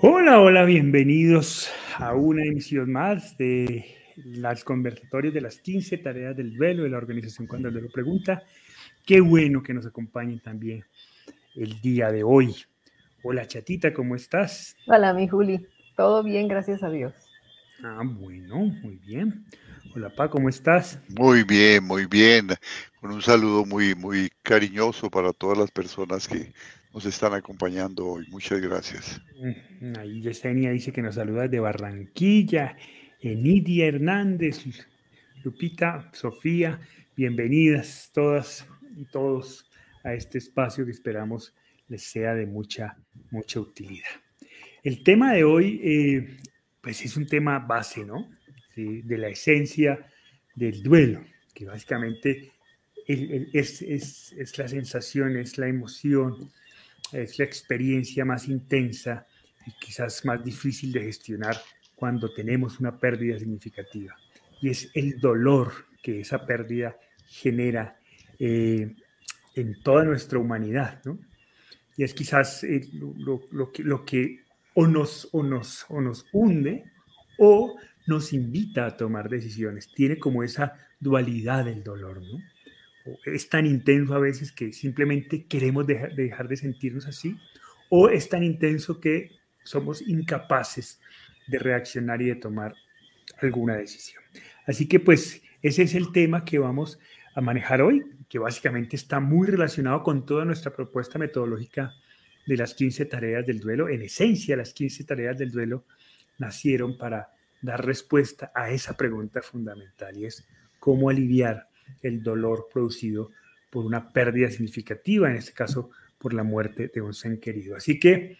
Hola, hola, bienvenidos a una emisión más de las conversatorios de las 15 tareas del duelo de la organización Cuando el duelo pregunta. Qué bueno que nos acompañen también el día de hoy. Hola, chatita, ¿cómo estás? Hola, mi Juli. Todo bien, gracias a Dios. Ah, bueno, muy bien. Hola, Pa, ¿cómo estás? Muy bien, muy bien. Con un saludo muy, muy cariñoso para todas las personas que nos están acompañando hoy. Muchas gracias. Mm, ahí Yesenia dice que nos saluda de Barranquilla. Enidia Hernández, Lupita, Sofía, bienvenidas todas y todos a este espacio que esperamos les sea de mucha, mucha utilidad. El tema de hoy, eh, pues es un tema base, ¿no? de la esencia del duelo, que básicamente es, es, es la sensación, es la emoción, es la experiencia más intensa y quizás más difícil de gestionar cuando tenemos una pérdida significativa. Y es el dolor que esa pérdida genera eh, en toda nuestra humanidad. ¿no? Y es quizás eh, lo, lo, que, lo, que, o nos, o, nos, o nos hunde o nos invita a tomar decisiones. Tiene como esa dualidad del dolor. ¿no? Es tan intenso a veces que simplemente queremos dejar, dejar de sentirnos así, o es tan intenso que somos incapaces de reaccionar y de tomar alguna decisión. Así que pues ese es el tema que vamos a manejar hoy, que básicamente está muy relacionado con toda nuestra propuesta metodológica de las 15 tareas del duelo. En esencia, las 15 tareas del duelo nacieron para dar respuesta a esa pregunta fundamental y es cómo aliviar el dolor producido por una pérdida significativa, en este caso por la muerte de un ser querido. Así que,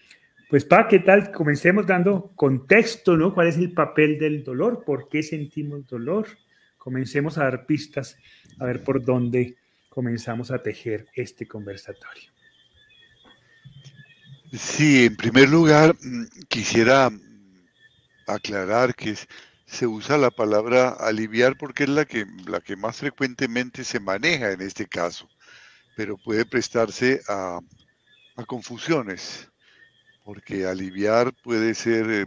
pues, Pa, ¿qué tal? Comencemos dando contexto, ¿no? ¿Cuál es el papel del dolor? ¿Por qué sentimos dolor? Comencemos a dar pistas, a ver por dónde comenzamos a tejer este conversatorio. Sí, en primer lugar, mm, quisiera aclarar que es se usa la palabra aliviar porque es la que, la que más frecuentemente se maneja en este caso, pero puede prestarse a, confusiones, porque aliviar puede ser eh,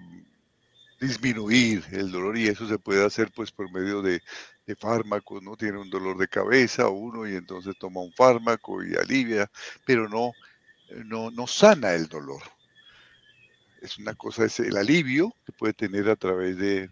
disminuir el dolor y eso se puede hacer pues por medio de, de fármacos, ¿no? Tiene un dolor de cabeza uno y entonces toma un fármaco y alivia, pero no, no, no sana el dolor. Es una cosa, es el alivio que puede tener a través de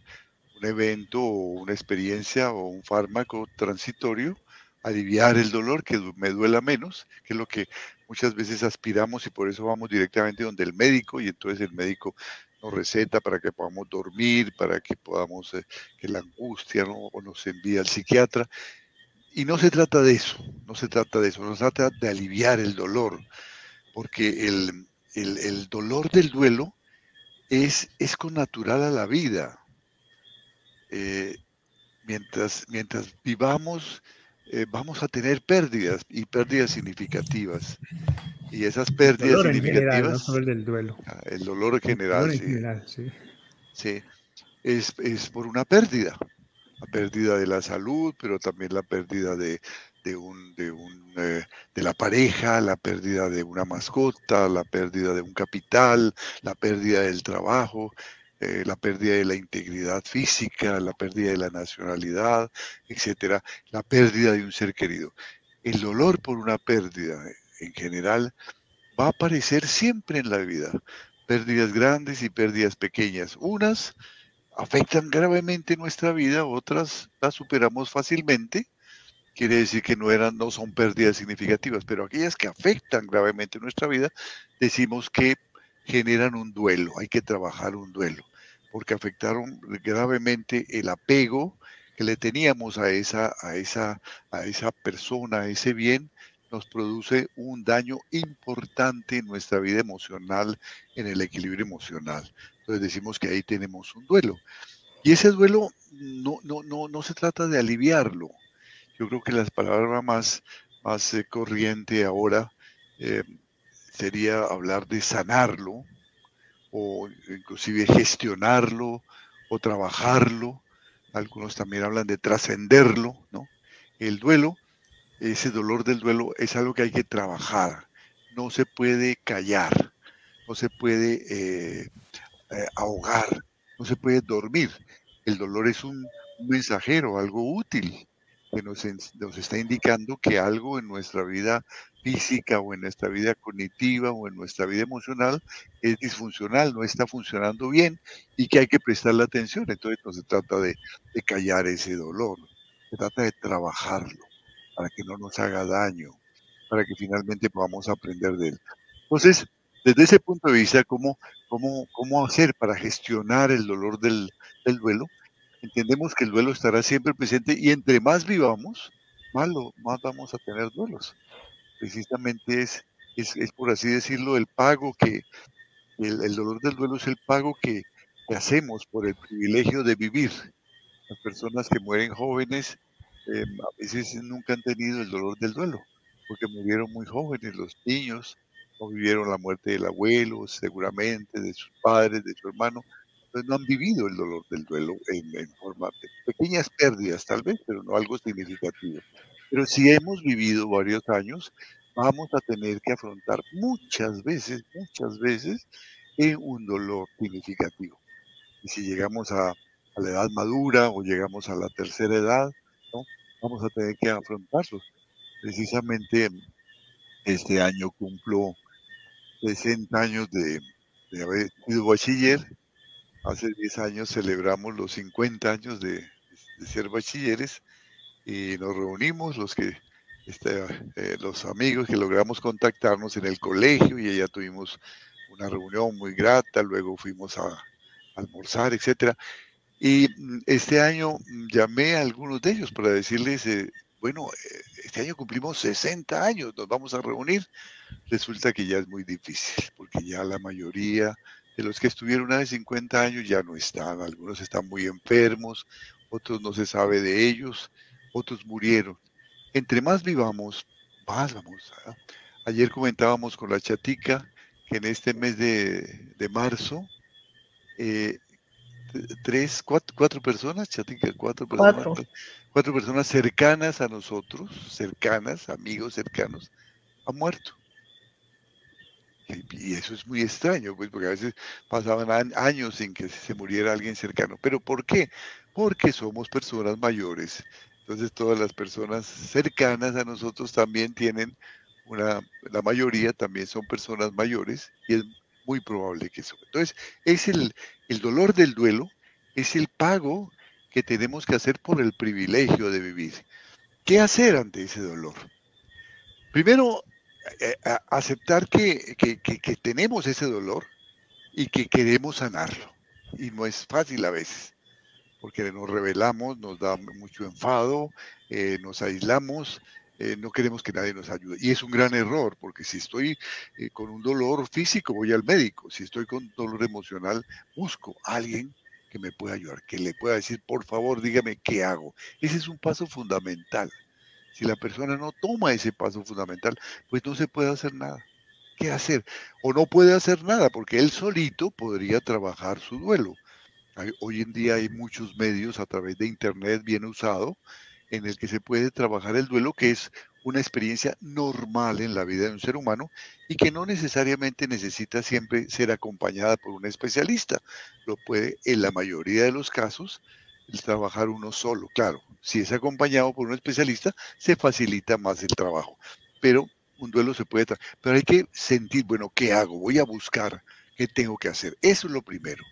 un evento o una experiencia o un fármaco transitorio, aliviar el dolor, que me duela menos, que es lo que muchas veces aspiramos y por eso vamos directamente donde el médico y entonces el médico nos receta para que podamos dormir, para que podamos, eh, que la angustia ¿no? o nos envía al psiquiatra. Y no se trata de eso, no se trata de eso, no se trata de aliviar el dolor, porque el, el, dolor del duelo es, es con natural a la vida. Eh, mientras, mientras vivamos, eh, vamos a tener pérdidas y pérdidas significativas. Y esas pérdidas significativas. el del duelo. Ah, el dolor general. sí. Es, es, por una pérdida. La pérdida de la salud, pero también la pérdida de, de, un, de, un, eh, de la pareja, la pérdida de una mascota, la pérdida de un capital, la pérdida del trabajo, eh, la pérdida de la integridad física, la pérdida de la nacionalidad, etcétera, la pérdida de un ser querido. El dolor por una pérdida eh, en general va a aparecer siempre en la vida. Pérdidas grandes y pérdidas pequeñas. Unas afectan gravemente nuestra vida, otras las superamos fácilmente. Quiere decir que no eran, no son pérdidas significativas, pero aquellas que afectan gravemente nuestra vida, decimos que generan un duelo, hay que trabajar un duelo porque afectaron gravemente el apego que le teníamos a esa, a esa, a esa persona, a ese bien, nos produce un daño importante en nuestra vida emocional, en el equilibrio emocional. Entonces decimos que ahí tenemos un duelo. Y ese duelo no, no, no, no se trata de aliviarlo. Yo creo que las palabras más, más eh, corriente ahora eh, sería hablar de sanarlo, o inclusive gestionarlo o trabajarlo. Algunos también hablan de trascenderlo, ¿no? El duelo, ese dolor del duelo es algo que hay que trabajar, no se puede callar, no se puede eh, eh, ahogar, no se puede dormir. El dolor es un, mensajero, algo útil, que nos, nos está indicando que algo en nuestra vida física o en nuestra vida cognitiva o en nuestra vida emocional es disfuncional, no está funcionando bien y que hay que prestarle atención. Entonces no se trata de, callar ese dolor, se trata de trabajarlo para que no nos haga daño, para que finalmente podamos aprender de él. Entonces, desde ese punto de vista, ¿cómo, cómo, cómo hacer para gestionar el dolor del, duelo? Entendemos que el duelo estará siempre presente y entre más vivamos, más, más vamos a tener duelos. Precisamente es, es, es, por así decirlo, el pago que, el, dolor del duelo es el pago que, hacemos por el privilegio de vivir. Las personas que mueren jóvenes eh, a veces nunca han tenido el dolor del duelo, porque murieron muy jóvenes los niños, no vivieron la muerte del abuelo, seguramente, de sus padres, de su hermano, no han vivido el dolor del duelo en, forma de pequeñas pérdidas tal vez, pero no algo significativo. Pero si hemos vivido varios años, vamos a tener que afrontar muchas veces, muchas veces, en un dolor significativo. Y si llegamos a, la edad madura o llegamos a la tercera edad, ¿no? vamos a tener que afrontarlos. Precisamente este año cumplo 60 años de, haber sido bachiller. Hace 10 años celebramos los 50 años de, ser bachilleres y nos reunimos los que este, eh, los amigos que logramos contactarnos en el colegio y allá tuvimos una reunión muy grata, luego fuimos a, almorzar, etcétera. Y mm, este año mm, llamé a algunos de ellos para decirles, eh, bueno, eh, este año cumplimos 60 años, nos vamos a reunir. Resulta que ya es muy difícil, porque ya la mayoría de los que estuvieron una de 50 años ya no están. Algunos están muy enfermos, otros no se sabe de ellos, otros murieron. Entre más vivamos, más vamos. Ayer comentábamos con la chatica que en este mes de, de marzo eh, tres, cuatro, cuatro personas, chatica, cuatro personas, cuatro. personas cercanas a nosotros, cercanas, amigos cercanos, han muerto. Y, eso es muy extraño, pues, porque a veces pasaban años sin que se muriera alguien cercano. ¿Pero por qué? Porque somos personas mayores. Entonces todas las personas cercanas a nosotros también tienen una, la mayoría también son personas mayores y es muy probable que eso. Entonces, es el, el dolor del duelo, es el pago que tenemos que hacer por el privilegio de vivir. ¿Qué hacer ante ese dolor? Primero, eh, aceptar que, tenemos ese dolor y que queremos sanarlo. Y no es fácil a veces, porque nos revelamos, nos da mucho enfado, eh, nos aislamos, eh, no queremos que nadie nos ayude. Y es un gran error, porque si estoy con un dolor físico, voy al médico. Si estoy con dolor emocional, busco a alguien que me pueda ayudar, que le pueda decir, por favor, dígame qué hago. Ese es un paso fundamental. Si la persona no toma ese paso fundamental, pues no se puede hacer nada. ¿Qué hacer? O no puede hacer nada, porque él solito podría trabajar su duelo. Hoy en día hay muchos medios a través de Internet bien usado en el que se puede trabajar el duelo, que es una experiencia normal en la vida de un ser humano y que no necesariamente necesita siempre ser acompañada por un especialista. Lo puede, en la mayoría de los casos, trabajar uno solo. Claro, si es acompañado por un especialista, se facilita más el trabajo. Pero un duelo se puede... Pero hay que sentir, bueno, ¿qué hago? Voy a buscar qué tengo que hacer. Eso es lo primero.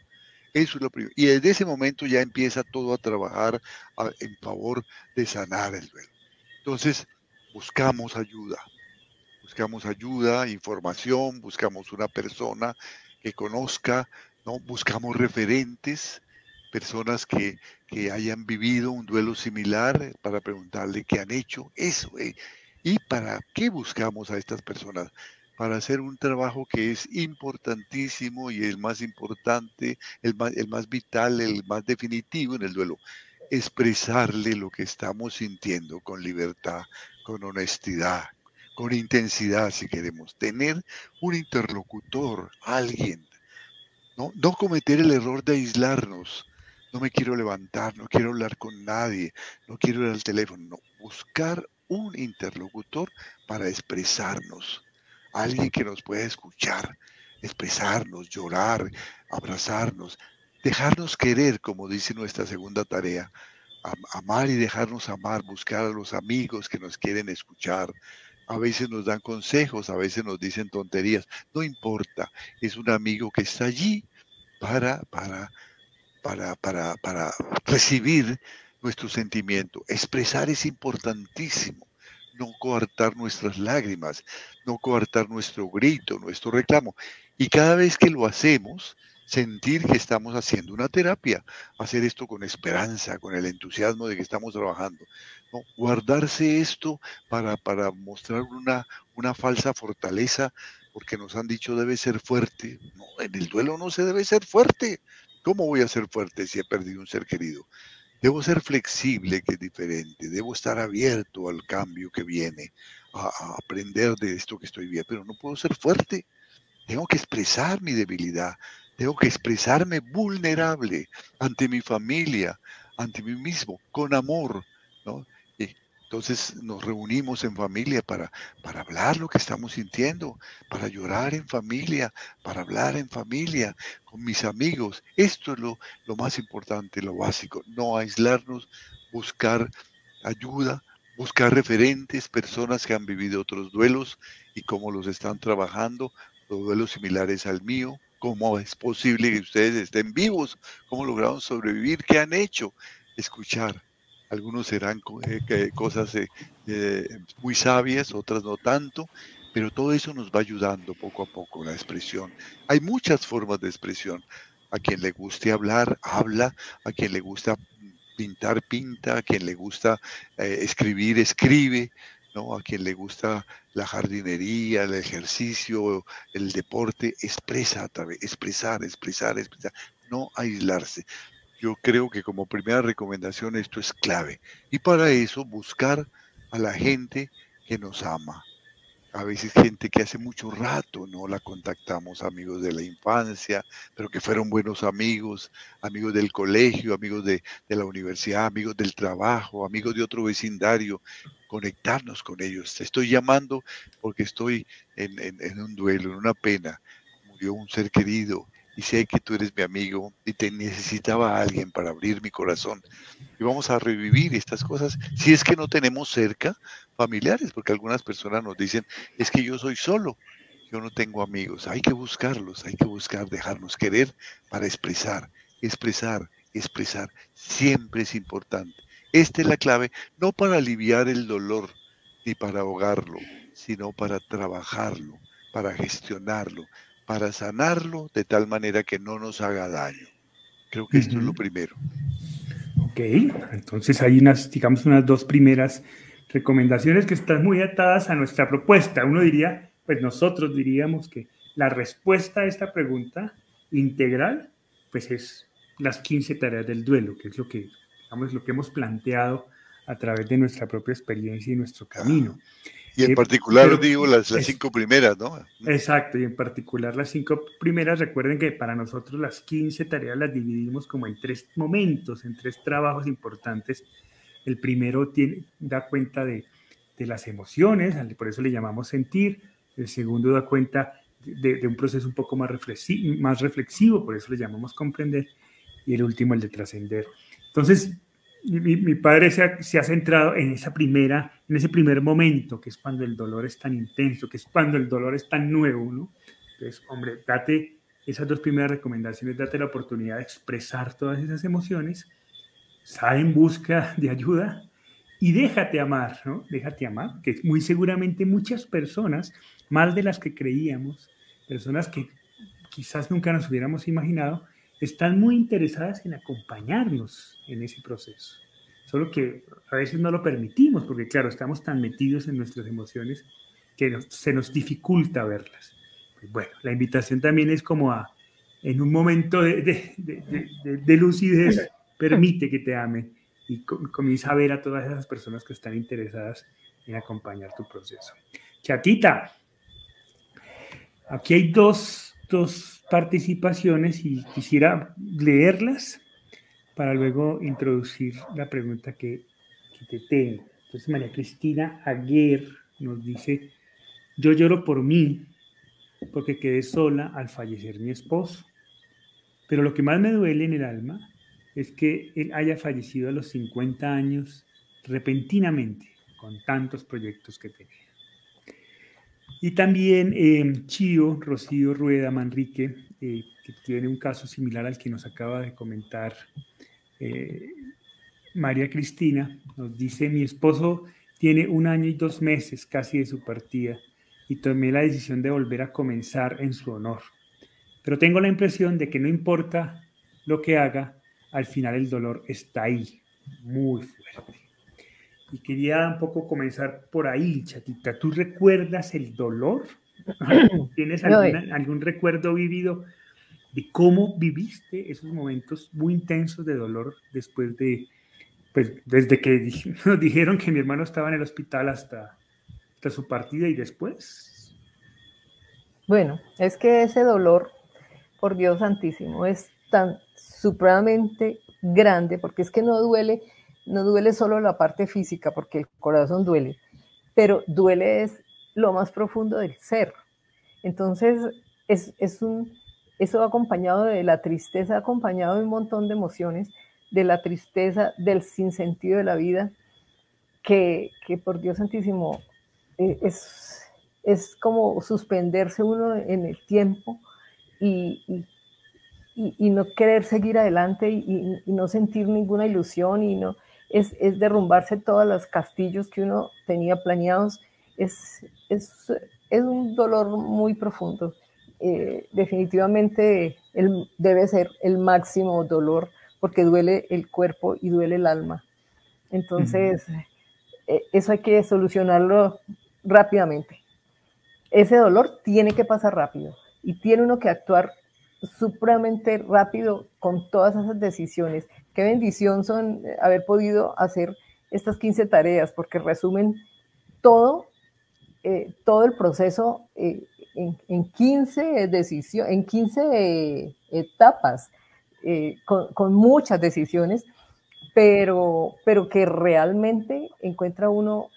Eso es lo primero. Y desde ese momento ya empieza todo a trabajar en favor de sanar el duelo. Entonces, buscamos ayuda. Buscamos ayuda, información, buscamos una persona que conozca, ¿no? Buscamos referentes, personas que, que hayan vivido un duelo similar para preguntarle qué han hecho. Eso, eh. ¿Y para qué buscamos a estas personas? para hacer un trabajo que es importantísimo y el más importante, el más, el más vital, el más definitivo en el duelo. Expresarle lo que estamos sintiendo con libertad, con honestidad, con intensidad, si queremos. Tener un interlocutor, alguien. No, no cometer el error de aislarnos. No me quiero levantar, no quiero hablar con nadie, no quiero ir al teléfono. No, buscar un interlocutor para expresarnos alguien que nos pueda escuchar, expresarnos, llorar, abrazarnos, dejarnos querer, como dice nuestra segunda tarea, amar y dejarnos amar, buscar a los amigos que nos quieren escuchar. A veces nos dan consejos, a veces nos dicen tonterías, no importa, es un amigo que está allí para, para, para, para, para recibir nuestro sentimiento. Expresar es importantísimo no coartar nuestras lágrimas, no coartar nuestro grito, nuestro reclamo. Y cada vez que lo hacemos, sentir que estamos haciendo una terapia, hacer esto con esperanza, con el entusiasmo de que estamos trabajando. ¿no? Guardarse esto para, para mostrar una, una falsa fortaleza, porque nos han dicho debe ser fuerte. En el duelo no se debe ser fuerte. ¿Cómo voy a ser fuerte si he perdido un ser querido? Debo ser flexible, que es diferente. Debo estar abierto al cambio que viene, a, aprender de esto que estoy bien, pero no puedo ser fuerte. Tengo que expresar mi debilidad. Tengo que expresarme vulnerable ante mi familia, ante mí mismo, con amor. ¿no? Entonces nos reunimos en familia para, para hablar lo que estamos sintiendo, para llorar en familia, para hablar en familia, con mis amigos. Esto es lo, lo más importante, lo básico. No aislarnos, buscar ayuda, buscar referentes, personas que han vivido otros duelos y cómo los están trabajando, los duelos similares al mío, cómo es posible que ustedes estén vivos, cómo lograron sobrevivir, qué han hecho, escuchar algunos serán eh, cosas eh, eh, muy sabias, otras no tanto, pero todo eso nos va ayudando poco a poco, la expresión. Hay muchas formas de expresión. A quien le guste hablar, habla, a quien le gusta pintar, pinta, a quien le gusta escribir, escribe, ¿no? a quien le gusta la jardinería, el ejercicio, el deporte, expresa, expresar, expresar, expresar, no aislarse. Yo creo que como primera recomendación esto es clave. Y para eso buscar a la gente que nos ama. A veces gente que hace mucho rato no la contactamos, amigos de la infancia, pero que fueron buenos amigos, amigos del colegio, amigos de, la universidad, amigos del trabajo, amigos de otro vecindario, conectarnos con ellos. Te estoy llamando porque estoy en, en un duelo, en una pena. Murió un ser querido, y sé que tú eres mi amigo y te necesitaba a alguien para abrir mi corazón. Y vamos a revivir estas cosas si es que no tenemos cerca familiares, porque algunas personas nos dicen, es que yo soy solo, yo no tengo amigos. Hay que buscarlos, hay que buscar dejarnos querer para expresar, expresar, expresar. Siempre es importante. Esta es la clave, no para aliviar el dolor ni para ahogarlo, sino para trabajarlo, para gestionarlo, para sanarlo de tal manera que no nos haga daño. Creo que esto es lo primero. Ok, entonces hay unas, digamos, unas dos primeras recomendaciones que están muy atadas a nuestra propuesta. Uno diría, pues nosotros diríamos que la respuesta a esta pregunta integral, pues es las 15 tareas del duelo, que es lo que, digamos, lo que hemos planteado a través de nuestra propia experiencia y nuestro camino. Y en particular, digo, las, cinco primeras, ¿no? Exacto, y en particular las cinco primeras, recuerden que para nosotros las 15 tareas las dividimos como en tres momentos, en tres trabajos importantes. El primero tiene, da cuenta de, de las emociones, por eso le llamamos sentir. El segundo da cuenta de, de un proceso un poco más reflexivo, más reflexivo, por eso le llamamos comprender. Y el último, el de trascender. Entonces, mi, padre se ha, centrado en esa primera, en ese primer momento, que es cuando el dolor es tan intenso, que es cuando el dolor es tan nuevo, ¿no? Entonces, hombre, date esas dos primeras recomendaciones, date la oportunidad de expresar todas esas emociones, sal en busca de ayuda y déjate amar, ¿no? Déjate amar, que muy seguramente muchas personas, más de las que creíamos, personas que quizás nunca nos hubiéramos imaginado, están muy interesadas en acompañarnos en ese proceso. Solo que a veces no lo permitimos porque, claro, estamos tan metidos en nuestras emociones que se nos dificulta verlas. Pues bueno, la invitación también es como a, en un momento de, de, de, lucidez, permite que te ame y comienza a ver a todas esas personas que están interesadas en acompañar tu proceso. Chatita, aquí hay dos, dos participaciones y quisiera leerlas para luego introducir la pregunta que, te tengo. Entonces María Cristina Aguer nos dice, yo lloro por mí, porque quedé sola al fallecer mi esposo. Pero lo que más me duele en el alma es que él haya fallecido a los 50 años repentinamente, con tantos proyectos que tenía. Y también eh, Chío, Rocío Rueda Manrique, eh, que tiene un caso similar al que nos acaba de comentar eh, María Cristina, nos dice, mi esposo tiene un año y dos meses casi de su partida y tomé la decisión de volver a comenzar en su honor. Pero tengo la impresión de que no importa lo que haga, al final el dolor está ahí, muy fuerte. Y quería un poco comenzar por ahí, chatita. ¿Tú recuerdas el dolor? ¿Tienes algún recuerdo vivido de cómo viviste esos momentos muy intensos de dolor después de, pues desde que nos dijeron que mi hermano estaba en el hospital hasta, hasta su partida y después? Bueno, es que ese dolor, por Dios santísimo, es tan supremamente grande, porque es que no duele no duele solo la parte física, porque el corazón duele, pero duele es lo más profundo del ser. Entonces, es, un, eso acompañado de la tristeza, acompañado de un montón de emociones, de la tristeza, del sinsentido de la vida, que, por Dios santísimo, eh, es, es como suspenderse uno en el tiempo y, y, no querer seguir adelante y, no sentir ninguna ilusión y no, es, derrumbarse todos los castillos que uno tenía planeados, es, es, un dolor muy profundo. Eh, definitivamente debe ser el máximo dolor porque duele el cuerpo y duele el alma. Entonces, eh, eso hay que solucionarlo rápidamente. Ese dolor tiene que pasar rápido y tiene uno que actuar supremamente rápido con todas esas decisiones. Qué bendición son eh, haber podido hacer estas 15 tareas porque resumen todo, eh, todo el proceso eh, en, 15 decisiones, en 15 etapas, con, con, muchas decisiones, pero, pero que realmente encuentra uno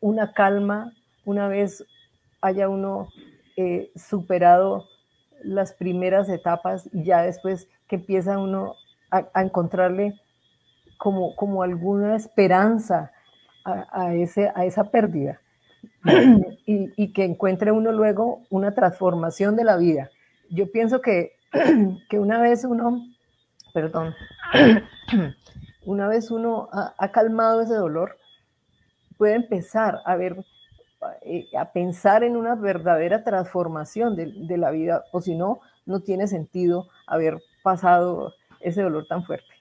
una calma una vez haya uno superado las primeras etapas y ya después que empieza uno a, encontrarle como, como alguna esperanza a, ese, a esa pérdida y, y, que encuentre uno luego una transformación de la vida. Yo pienso que, que una vez uno, perdón, una vez uno ha, ha calmado ese dolor, puede empezar a ver eh, a pensar en una verdadera transformación de, la vida, o si no, no tiene sentido haber pasado ese dolor tan fuerte.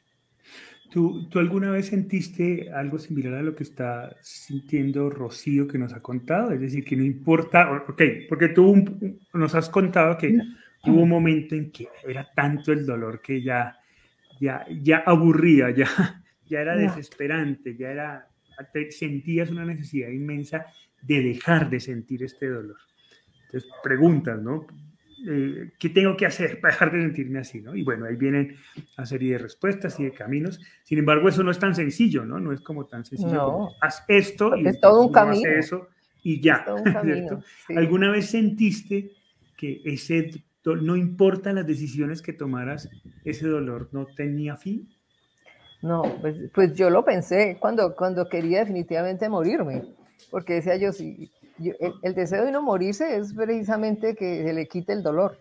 ¿Tú, ¿Tú, alguna vez sentiste algo similar a lo que está sintiendo Rocío que nos ha contado? Es decir, que no importa, ok, porque tú nos has contado que hubo un momento en que era tanto el dolor que ya, ya, ya aburría, ya, ya era desesperante, ya era, sentías una necesidad inmensa de dejar de sentir este dolor. Entonces, preguntas, ¿no? Eh, ¿Qué tengo que hacer para dejar de sentirme así? ¿no? Y bueno, ahí vienen una serie de respuestas y de caminos. Sin embargo, eso no es tan sencillo, ¿no? No es como tan sencillo. No. haz esto y es todo un camino. eso y ya. ¿Alguna vez sentiste que ese no importa las decisiones que tomaras, ese dolor no tenía fin? No, pues, pues yo lo pensé cuando, cuando quería definitivamente morirme porque decía yo, si el, deseo de no morirse es precisamente que se le quite el dolor,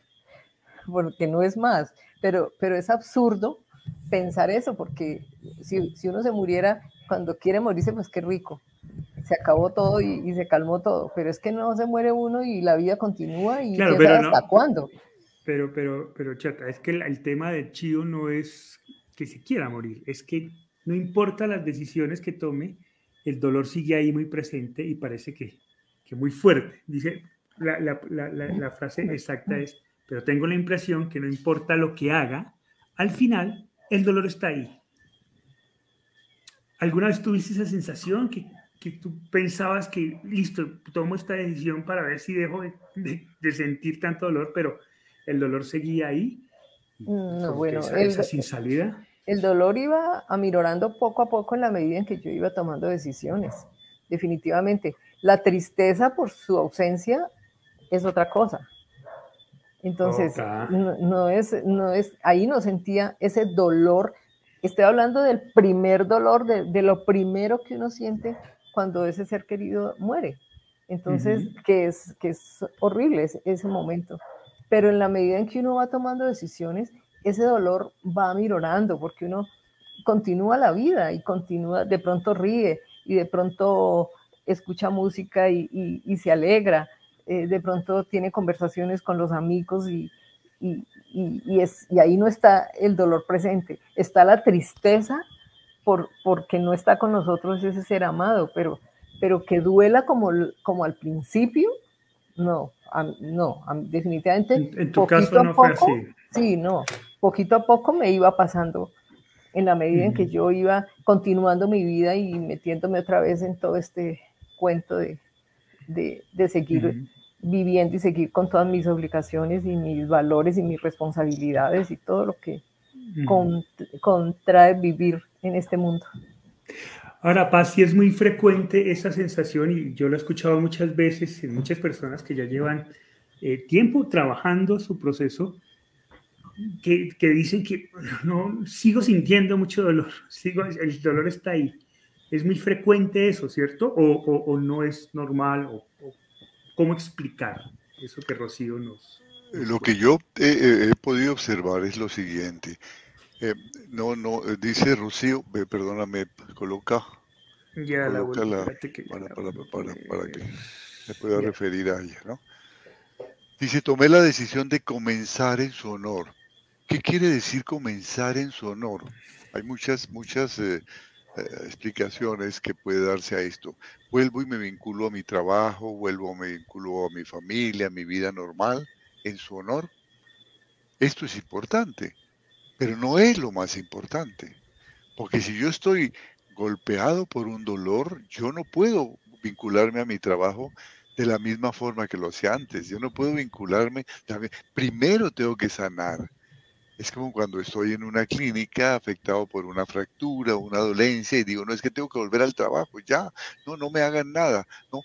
porque no es más, pero, pero es absurdo pensar eso, porque si, si uno se muriera cuando quiere morirse, pues qué rico, se acabó todo y, se calmó todo, pero es que no se muere uno y la vida continúa y claro, pero hasta cuándo. Pero, pero, pero, chata, es que el, el tema de Chío no es que se quiera morir, es que no importa las decisiones que tome, el dolor sigue ahí muy presente y parece que, que muy fuerte. Dice, la, la, la, frase exacta es, pero tengo la impresión que no importa lo que haga, al final el dolor está ahí. ¿Alguna vez tuviste esa sensación que, que tú pensabas que, listo, tomo esta decisión para ver si dejo de, de, sentir tanto dolor, pero el dolor seguía ahí? No, bueno, esa sin salida el dolor iba aminorando poco a poco en la medida en que yo iba tomando decisiones, definitivamente. La tristeza por su ausencia es otra cosa. Entonces, no, es, no es, ahí no sentía ese dolor. Estoy hablando del primer dolor, de, lo primero que uno siente cuando ese ser querido muere. Entonces, que, es, que es horrible ese, momento. Pero en la medida en que uno va tomando decisiones, ese dolor va minorando porque uno continúa la vida y continúa, de pronto ríe y de pronto escucha música y, y se alegra eh, de pronto tiene conversaciones con los amigos y, y, es, y ahí no está el dolor presente, está la tristeza por, porque no está con nosotros ese ser amado, pero, pero que duela como, como al principio, no, no, definitivamente. En, tu caso no fue así. Sí, no, poquito a poco me iba pasando en la medida en que yo iba continuando mi vida y metiéndome otra vez en todo este cuento de, de, seguir viviendo y seguir con todas mis obligaciones y mis valores y mis responsabilidades y todo lo que contrae vivir en este mundo. Ahora, Paz, sí es muy frecuente esa sensación y yo lo he escuchado muchas veces en muchas personas que ya llevan eh, tiempo trabajando su proceso, que, que, dicen que no sigo sintiendo mucho dolor, sigo, el dolor está ahí es muy frecuente eso, ¿cierto? ¿O, no es normal? O, ¿Cómo explicar eso que Rocío nos... Lo que yo he, podido observar es lo siguiente. Eh, no, no, dice Rocío, perdóname, coloca, ya la, para, que se pueda referir a ella, ¿no? Dice, tomé la decisión de comenzar en su honor. ¿Qué quiere decir comenzar en su honor? Hay muchas, muchas eh, eh, explicaciones que puede darse a esto. Vuelvo y me vinculo a mi trabajo, vuelvo me vinculo a mi familia, a mi vida normal, en su honor. Esto es importante, pero no es lo más importante. Porque si yo estoy golpeado por un dolor, yo no puedo vincularme a mi trabajo de la misma forma que lo hacía antes. Yo no puedo vincularme. Primero tengo que sanar. Es como cuando estoy en una clínica afectado por una fractura, una dolencia, y digo, no es que tengo que volver al trabajo, ya, no, no me hagan nada, no,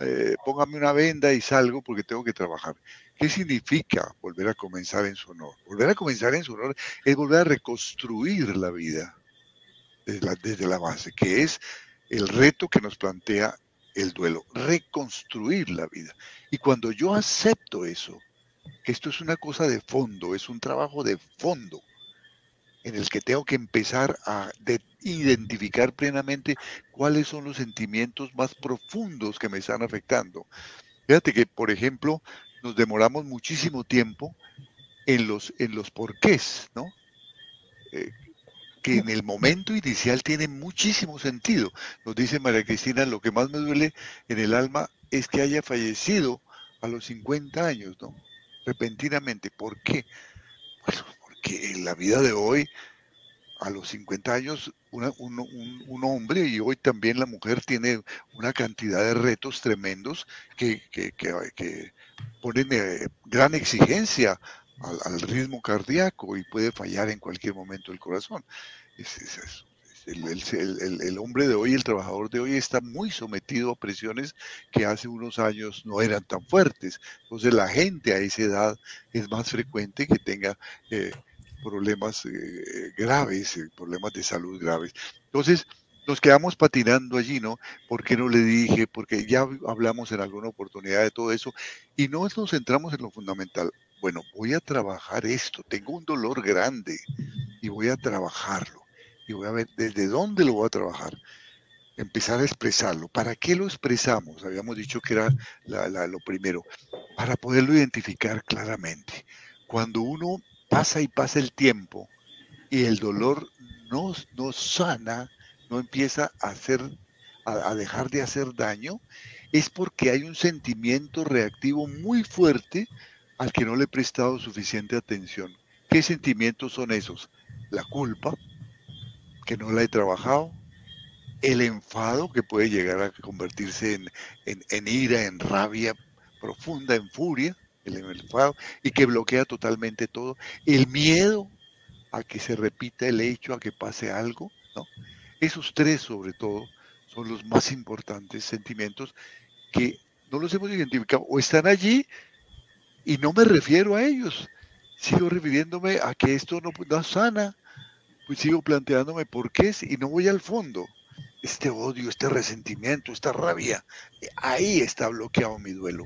eh, póngame, una venda y salgo porque tengo que trabajar. ¿Qué significa volver a comenzar en su honor? Volver a comenzar en su honor es volver a reconstruir la vida desde la, desde la base, que es el reto que nos plantea el duelo, reconstruir la vida. Y cuando yo acepto eso, que esto es una cosa de fondo, es un trabajo de fondo en el que tengo que empezar a identificar plenamente cuáles son los sentimientos más profundos que me están afectando. Fíjate que, por ejemplo, nos demoramos muchísimo tiempo en los, en los porqués, ¿no? Eh, que en el momento inicial tiene muchísimo sentido. Nos dice María Cristina, lo que más me duele en el alma es que haya fallecido a los 50 años, ¿no? Repentinamente. ¿Por qué? Bueno, porque en la vida de hoy, a los 50 años, un, hombre y hoy también la mujer tiene una cantidad de retos tremendos que, que, ponen eh, gran exigencia al, ritmo cardíaco y puede fallar en cualquier momento el corazón. Es, el, hombre de hoy, el trabajador de hoy está muy sometido a presiones que hace unos años no eran tan fuertes. Entonces la gente a esa edad es más frecuente que tenga eh, problemas eh, graves, eh, problemas de salud graves. Entonces nos quedamos patinando allí, ¿no? ¿Por qué no le dije? Porque ya hablamos en alguna oportunidad de todo eso y no nos centramos en lo fundamental. Bueno, voy a trabajar esto, tengo un dolor grande y voy a trabajarlo y voy a ver desde dónde lo voy a trabajar. Empezar a expresarlo. ¿Para qué lo expresamos? Habíamos dicho que era lo primero. Para poderlo identificar claramente. Cuando uno pasa y pasa el tiempo y el dolor no, no sana, no empieza a hacer, a dejar de hacer daño, es porque hay un sentimiento reactivo muy fuerte al que no le he prestado suficiente atención. ¿Qué sentimientos son esos? La culpa, que no la he trabajado, el enfado que puede llegar a convertirse en, ira, en rabia profunda, en furia, el enfado, y que bloquea totalmente todo, el miedo a que se repita el hecho, a que pase algo. Esos tres sobre todo son los más importantes sentimientos que no los hemos identificado o están allí Y no me refiero a ellos, sigo refiriéndome a que esto no, no sana, sigo planteándome por qué es y no voy al fondo. Este odio, este resentimiento, esta rabia, ahí está bloqueado mi duelo.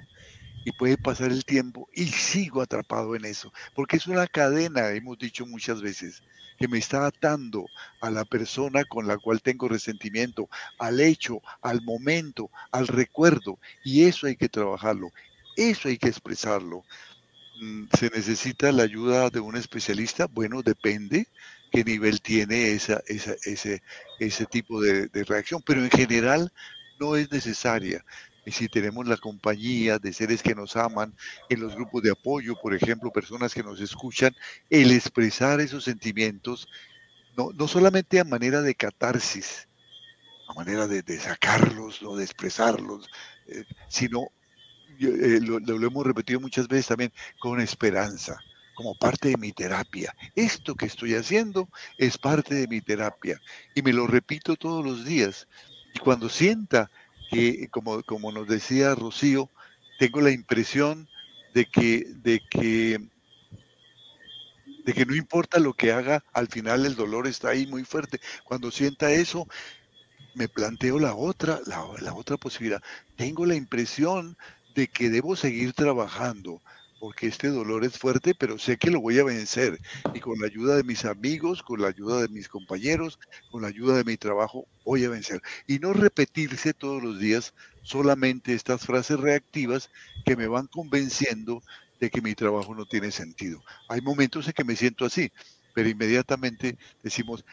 Y puede pasar el tiempo y sigo atrapado en eso, porque es una cadena, hemos dicho muchas veces, que me está atando a la persona con la cual tengo resentimiento, al hecho, al momento, al recuerdo. Y eso hay que trabajarlo, eso hay que expresarlo. Mm, ¿Se necesita la ayuda de un especialista? Bueno, depende qué nivel tiene esa, ese, ese tipo de, reacción, pero en general no es necesaria. Y si tenemos la compañía de seres que nos aman, en los grupos de apoyo, por ejemplo, personas que nos escuchan, el expresar esos sentimientos, no, no solamente a manera de catarsis, a manera de, sacarlos, o de expresarlos, eh, sino, eh, lo hemos repetido muchas veces también, con esperanza como parte de mi terapia. Esto que estoy haciendo es parte de mi terapia y me lo repito todos los días. Y cuando sienta que, como, como nos decía Rocío, tengo la impresión de que, de que de que no importa lo que haga, al final el dolor está ahí muy fuerte. Cuando sienta eso, me planteo la otra, la, la, otra posibilidad. Tengo la impresión de que debo seguir trabajando, porque este dolor es fuerte, pero sé que lo voy a vencer. Y con la ayuda de mis amigos, con la ayuda de mis compañeros, con la ayuda de mi trabajo, voy a vencer. Y no repetirse todos los días solamente estas frases reactivas que me van convenciendo de que mi trabajo no tiene sentido. Hay momentos en que me siento así, pero inmediatamente decimos,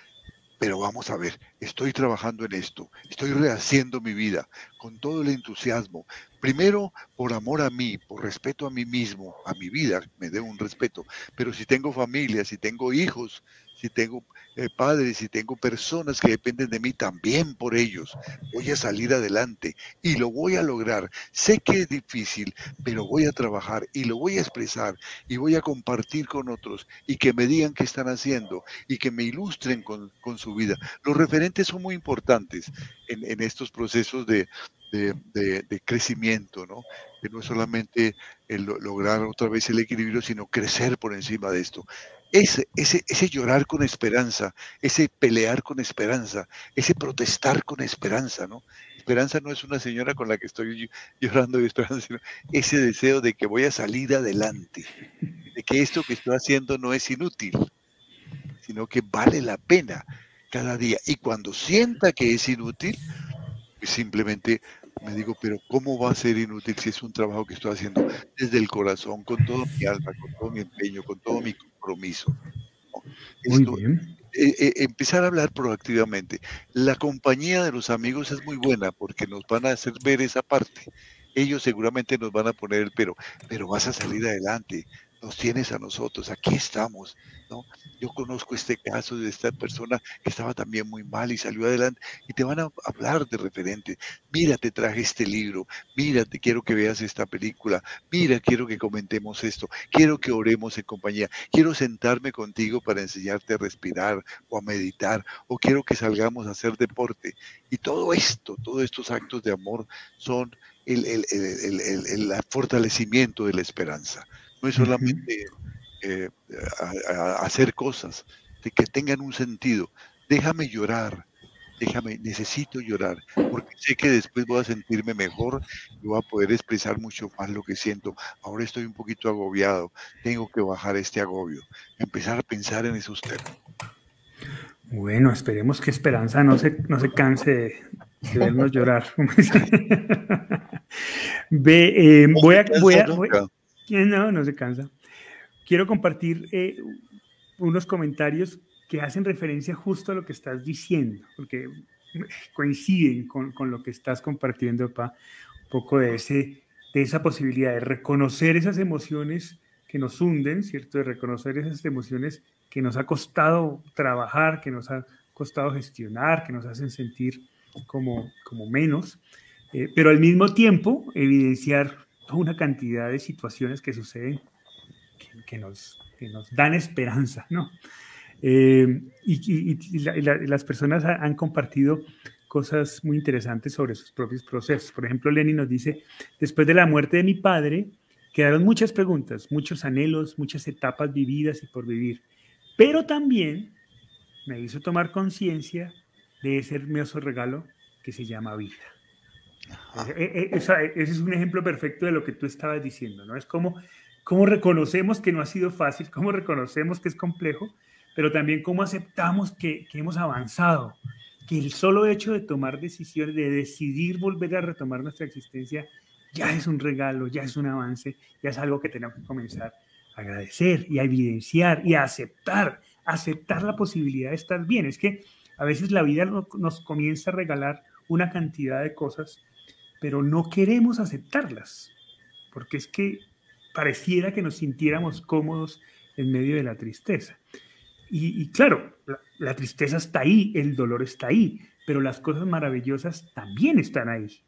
pero vamos a ver, estoy trabajando en esto, estoy rehaciendo mi vida con todo el entusiasmo. Primero, por amor a mí, por respeto a mí mismo, a mi vida, me debo un respeto. Pero si tengo familia, si tengo hijos, si tengo eh, padres, si tengo personas que dependen de mí, también por ellos voy a salir adelante y lo voy a lograr. Sé que es difícil, pero voy a trabajar y lo voy a expresar y voy a compartir con otros y que me digan qué están haciendo y que me ilustren con, su vida. Los referentes son muy importantes en, estos procesos de, crecimiento, ¿no? No es solamente lograr otra vez el equilibrio, sino crecer por encima de esto ese, ese, ese llorar con esperanza, ese pelear con esperanza, ese protestar con esperanza, ¿no? Esperanza no es una señora con la que estoy llorando y esperanza, sino ese deseo de que voy a salir adelante, de que esto que estoy haciendo no es inútil, sino que vale la pena cada día. Y cuando sienta que es inútil, pues simplemente me digo, pero ¿cómo va a ser inútil si es un trabajo que estoy haciendo desde el corazón, con todo mi alma, con todo mi empeño, con todo mi compromiso? Eh, eh, empezar a hablar proactivamente. La compañía de los amigos es muy buena porque nos van a hacer ver esa parte. Ellos seguramente nos van a poner el pero, pero vas a salir adelante, nos tienes a nosotros, aquí estamos, ¿no? Yo conozco este caso de esta persona que estaba también muy mal y salió adelante y te van a hablar de referente. Mira, te traje este libro, mira, te quiero que veas esta película, mira, quiero que comentemos esto, quiero que oremos en compañía, quiero sentarme contigo para enseñarte a respirar o a meditar o quiero que salgamos a hacer deporte. Y todo esto, todos estos actos de amor son el, el, el, el fortalecimiento de la esperanza. No es solamente eh, hacer cosas de que tengan un sentido. Déjame llorar, déjame, necesito llorar, porque sé que después voy a sentirme mejor y voy a poder expresar mucho más lo que siento. Ahora estoy un poquito agobiado, tengo que bajar este agobio, empezar a pensar en esos temas. Bueno, esperemos que Esperanza no se, no se canse de, vernos llorar. Ve, eh, voy a, voy a, no, no se cansa. Quiero compartir eh, unos comentarios que hacen referencia justo a lo que estás diciendo, porque coinciden con, con lo que estás compartiendo, Pa, un poco de, ese, de esa posibilidad de reconocer esas emociones que nos hunden, ¿cierto? De reconocer esas emociones que nos ha costado trabajar, que nos ha costado gestionar, que nos hacen sentir como, como menos, eh, pero al mismo tiempo evidenciar una cantidad de situaciones que suceden que, nos, nos dan esperanza, ¿no? Eh, y, las personas han compartido cosas muy interesantes sobre sus propios procesos. Por ejemplo, Lenny nos dice, después de la muerte de mi padre, Quedaron muchas preguntas, muchos anhelos, muchas etapas vividas y por vivir. Pero también me hizo tomar conciencia de ese hermoso regalo que se llama vida. E, e, e, ese es un ejemplo perfecto de lo que tú estabas diciendo, ¿no? Es como, como reconocemos que no ha sido fácil, cómo reconocemos que es complejo, pero también cómo aceptamos que, que hemos avanzado, que el solo hecho de tomar decisiones, de decidir volver a retomar nuestra existencia, ya es un regalo, ya es un avance, ya es algo que tenemos que comenzar a agradecer y a evidenciar y a aceptar, aceptar la posibilidad de estar bien. Es que a veces la vida nos comienza a regalar una cantidad de cosas, pero no queremos aceptarlas, porque es que pareciera que nos sintiéramos cómodos en medio de la tristeza. Y, claro, la, tristeza está ahí, el dolor está ahí, pero las cosas maravillosas también están ahí.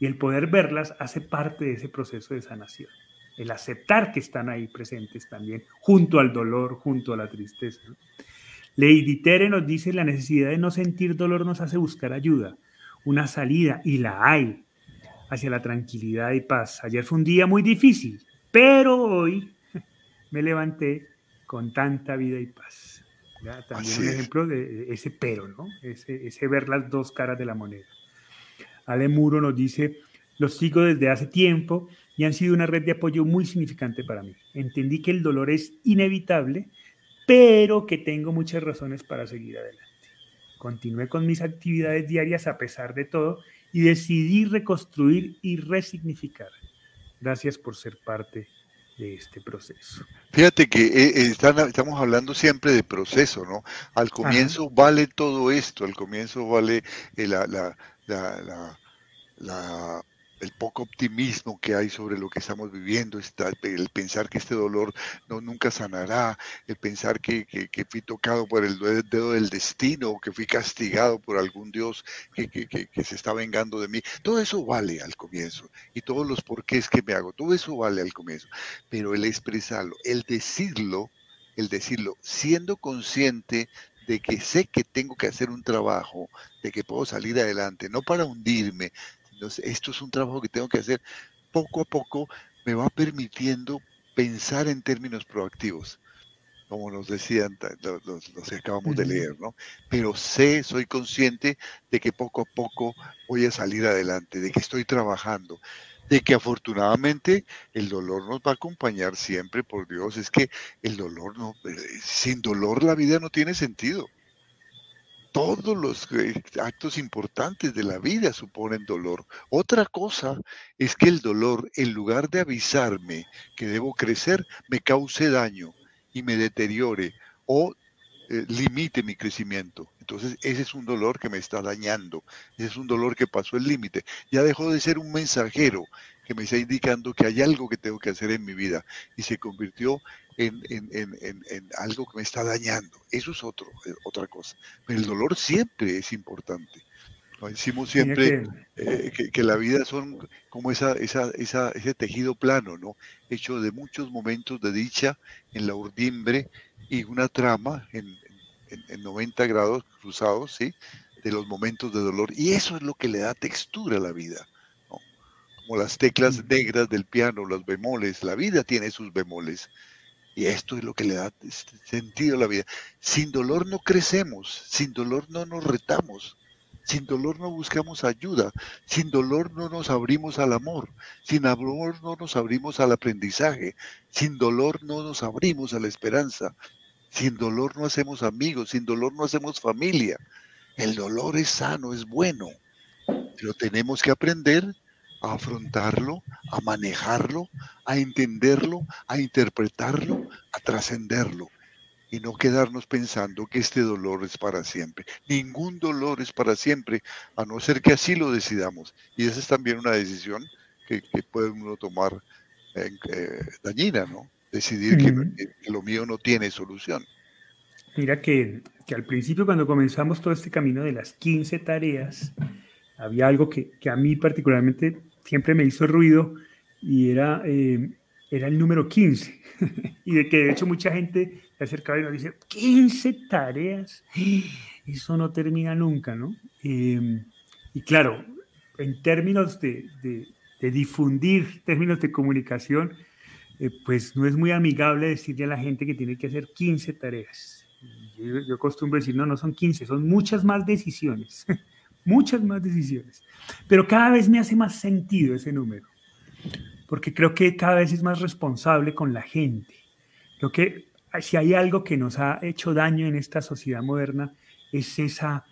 Y el poder verlas hace parte de ese proceso de sanación. El aceptar que están ahí presentes también, junto al dolor, junto a la tristeza. Lady Tere nos dice la necesidad de no sentir dolor nos hace buscar ayuda, una salida, y la hay, hacia la tranquilidad y paz. Ayer fue un día muy difícil, pero hoy me levanté con tanta vida y paz. También un ejemplo de ese pero, ¿no? Ese, ver las dos caras de la moneda. Ale Muro nos dice, los sigo desde hace tiempo y han sido una red de apoyo muy significante para mí. Entendí que el dolor es inevitable, pero que tengo muchas razones para seguir adelante. Continué con mis actividades diarias a pesar de todo y decidí reconstruir y resignificar. Gracias por ser parte de este proceso. Fíjate que eh, eh, estamos hablando siempre de proceso, ¿no? Al comienzo vale todo esto, al comienzo vale eh, la, la, la el poco optimismo que hay sobre lo que estamos viviendo, el pensar que este dolor no, nunca sanará, el pensar que, fui tocado por el dedo del destino que fui castigado por algún Dios que, que, se está vengando de mí. Todo eso vale al comienzo y todos los porqués que me hago, todo eso vale al comienzo. Pero el expresarlo, el decirlo, el decirlo, siendo consciente de que sé que tengo que hacer un trabajo, de que puedo salir adelante, no para hundirme, esto es un trabajo que tengo que hacer. Poco a poco, me va permitiendo pensar en términos proactivos, como nos decían los, que acabamos de leer, ¿no? Pero sé, soy consciente de que poco a poco voy a salir adelante, de que estoy trabajando, de que afortunadamente el dolor nos va a acompañar siempre, por Dios, es que el dolor no, eh, sin dolor la vida no tiene sentido todos los eh, actos importantes de la vida suponen dolor. Otra cosa es que el dolor, en lugar de avisarme que debo crecer, me cause daño y me deteriore o eh, limite mi crecimiento. Entonces ese es un dolor que me está dañando, ese es un dolor que pasó el límite. Ya dejó de ser un mensajero que me está indicando que hay algo que tengo que hacer en mi vida y se convirtió en, algo que me está dañando. Eso es otro, eh, otra cosa. Pero el dolor siempre es importante. Lo decimos siempre eh, que, la vida son como esa, esa, ese tejido plano, ¿no? Hecho de muchos momentos de dicha en la urdimbre y una trama en, en 90 grados cruzados, ¿sí? De los momentos de dolor. Y eso es lo que le da textura a la vida. Como las teclas negras del piano, los bemoles. La vida tiene sus bemoles. Y esto es lo que le da sentido a la vida. Sin dolor no crecemos, sin dolor no nos retamos, sin dolor no buscamos ayuda, sin dolor no nos abrimos al amor, sin amor no nos abrimos al aprendizaje, sin dolor no nos abrimos a la esperanza, sin dolor no hacemos amigos, sin dolor no hacemos familia. El dolor es sano, es bueno, pero tenemos que aprender a afrontarlo, a manejarlo, a entenderlo, a interpretarlo, a trascenderlo y no quedarnos pensando que este dolor es para siempre. Ningún dolor es para siempre, a no ser que así lo decidamos. Y esa es también una decisión que, puede uno tomar eh, dañina, ¿no? Decidir que, lo mío no tiene solución. Mira que, que, al principio cuando comenzamos todo este camino de las 15 tareas, había algo que, que a mí particularmente siempre me hizo ruido y era, eh, era el número 15. y de que de hecho mucha gente se acercaba y nos dice, 15 tareas, eso no termina nunca, ¿no? Em, y claro, en términos de, de, difundir, términos de comunicación, eh, pues no es muy amigable decirle a la gente que tiene que hacer 15 tareas. Yo, yo acostumbro decir, no, no son 15, son muchas más decisiones, muchas más decisiones. Pero cada vez me hace más sentido ese número, porque creo que cada vez es más responsable con la gente. Creo que si hay algo que nos ha hecho daño en esta sociedad moderna, es esa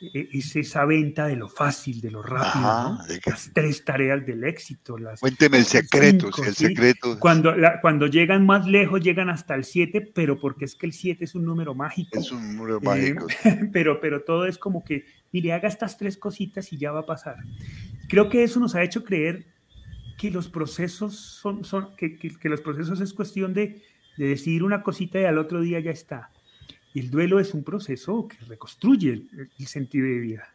es esa venta de lo fácil, de lo rápido, las tres tareas del éxito. Las, Cuénteme el secreto, el secreto. Cuando, cuando llegan más lejos, llegan hasta el 7, pero porque es que el 7 es un número mágico. Es un número mágico. Eh, pero, pero todo es como que, mire, haga estas tres cositas y ya va a pasar. Creo que eso nos ha hecho creer que los procesos son, son que, que, los procesos es cuestión de, de decidir una cosita y al otro día ya está el duelo es un proceso que reconstruye el, sentido de vida.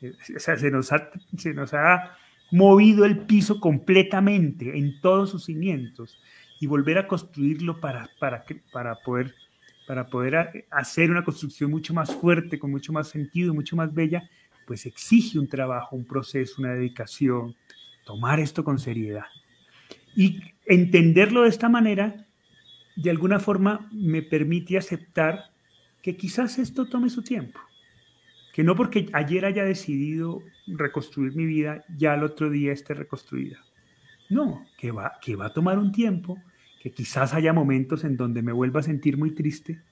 Eh, o sea, se nos, ha, se nos ha movido el piso completamente en todos sus cimientos y volver a construirlo para, para, para, poder, para poder hacer una construcción mucho más fuerte, con mucho más sentido, mucho más bella, pues exige un trabajo, un proceso, una dedicación, tomar esto con seriedad. Y entenderlo de esta manera, de alguna forma, me permite aceptar que quizás esto tome su tiempo, que no porque ayer haya decidido reconstruir mi vida, ya el otro día esté reconstruida. No, que va, que va a tomar un tiempo, que quizás haya momentos en donde me vuelva a sentir muy triste,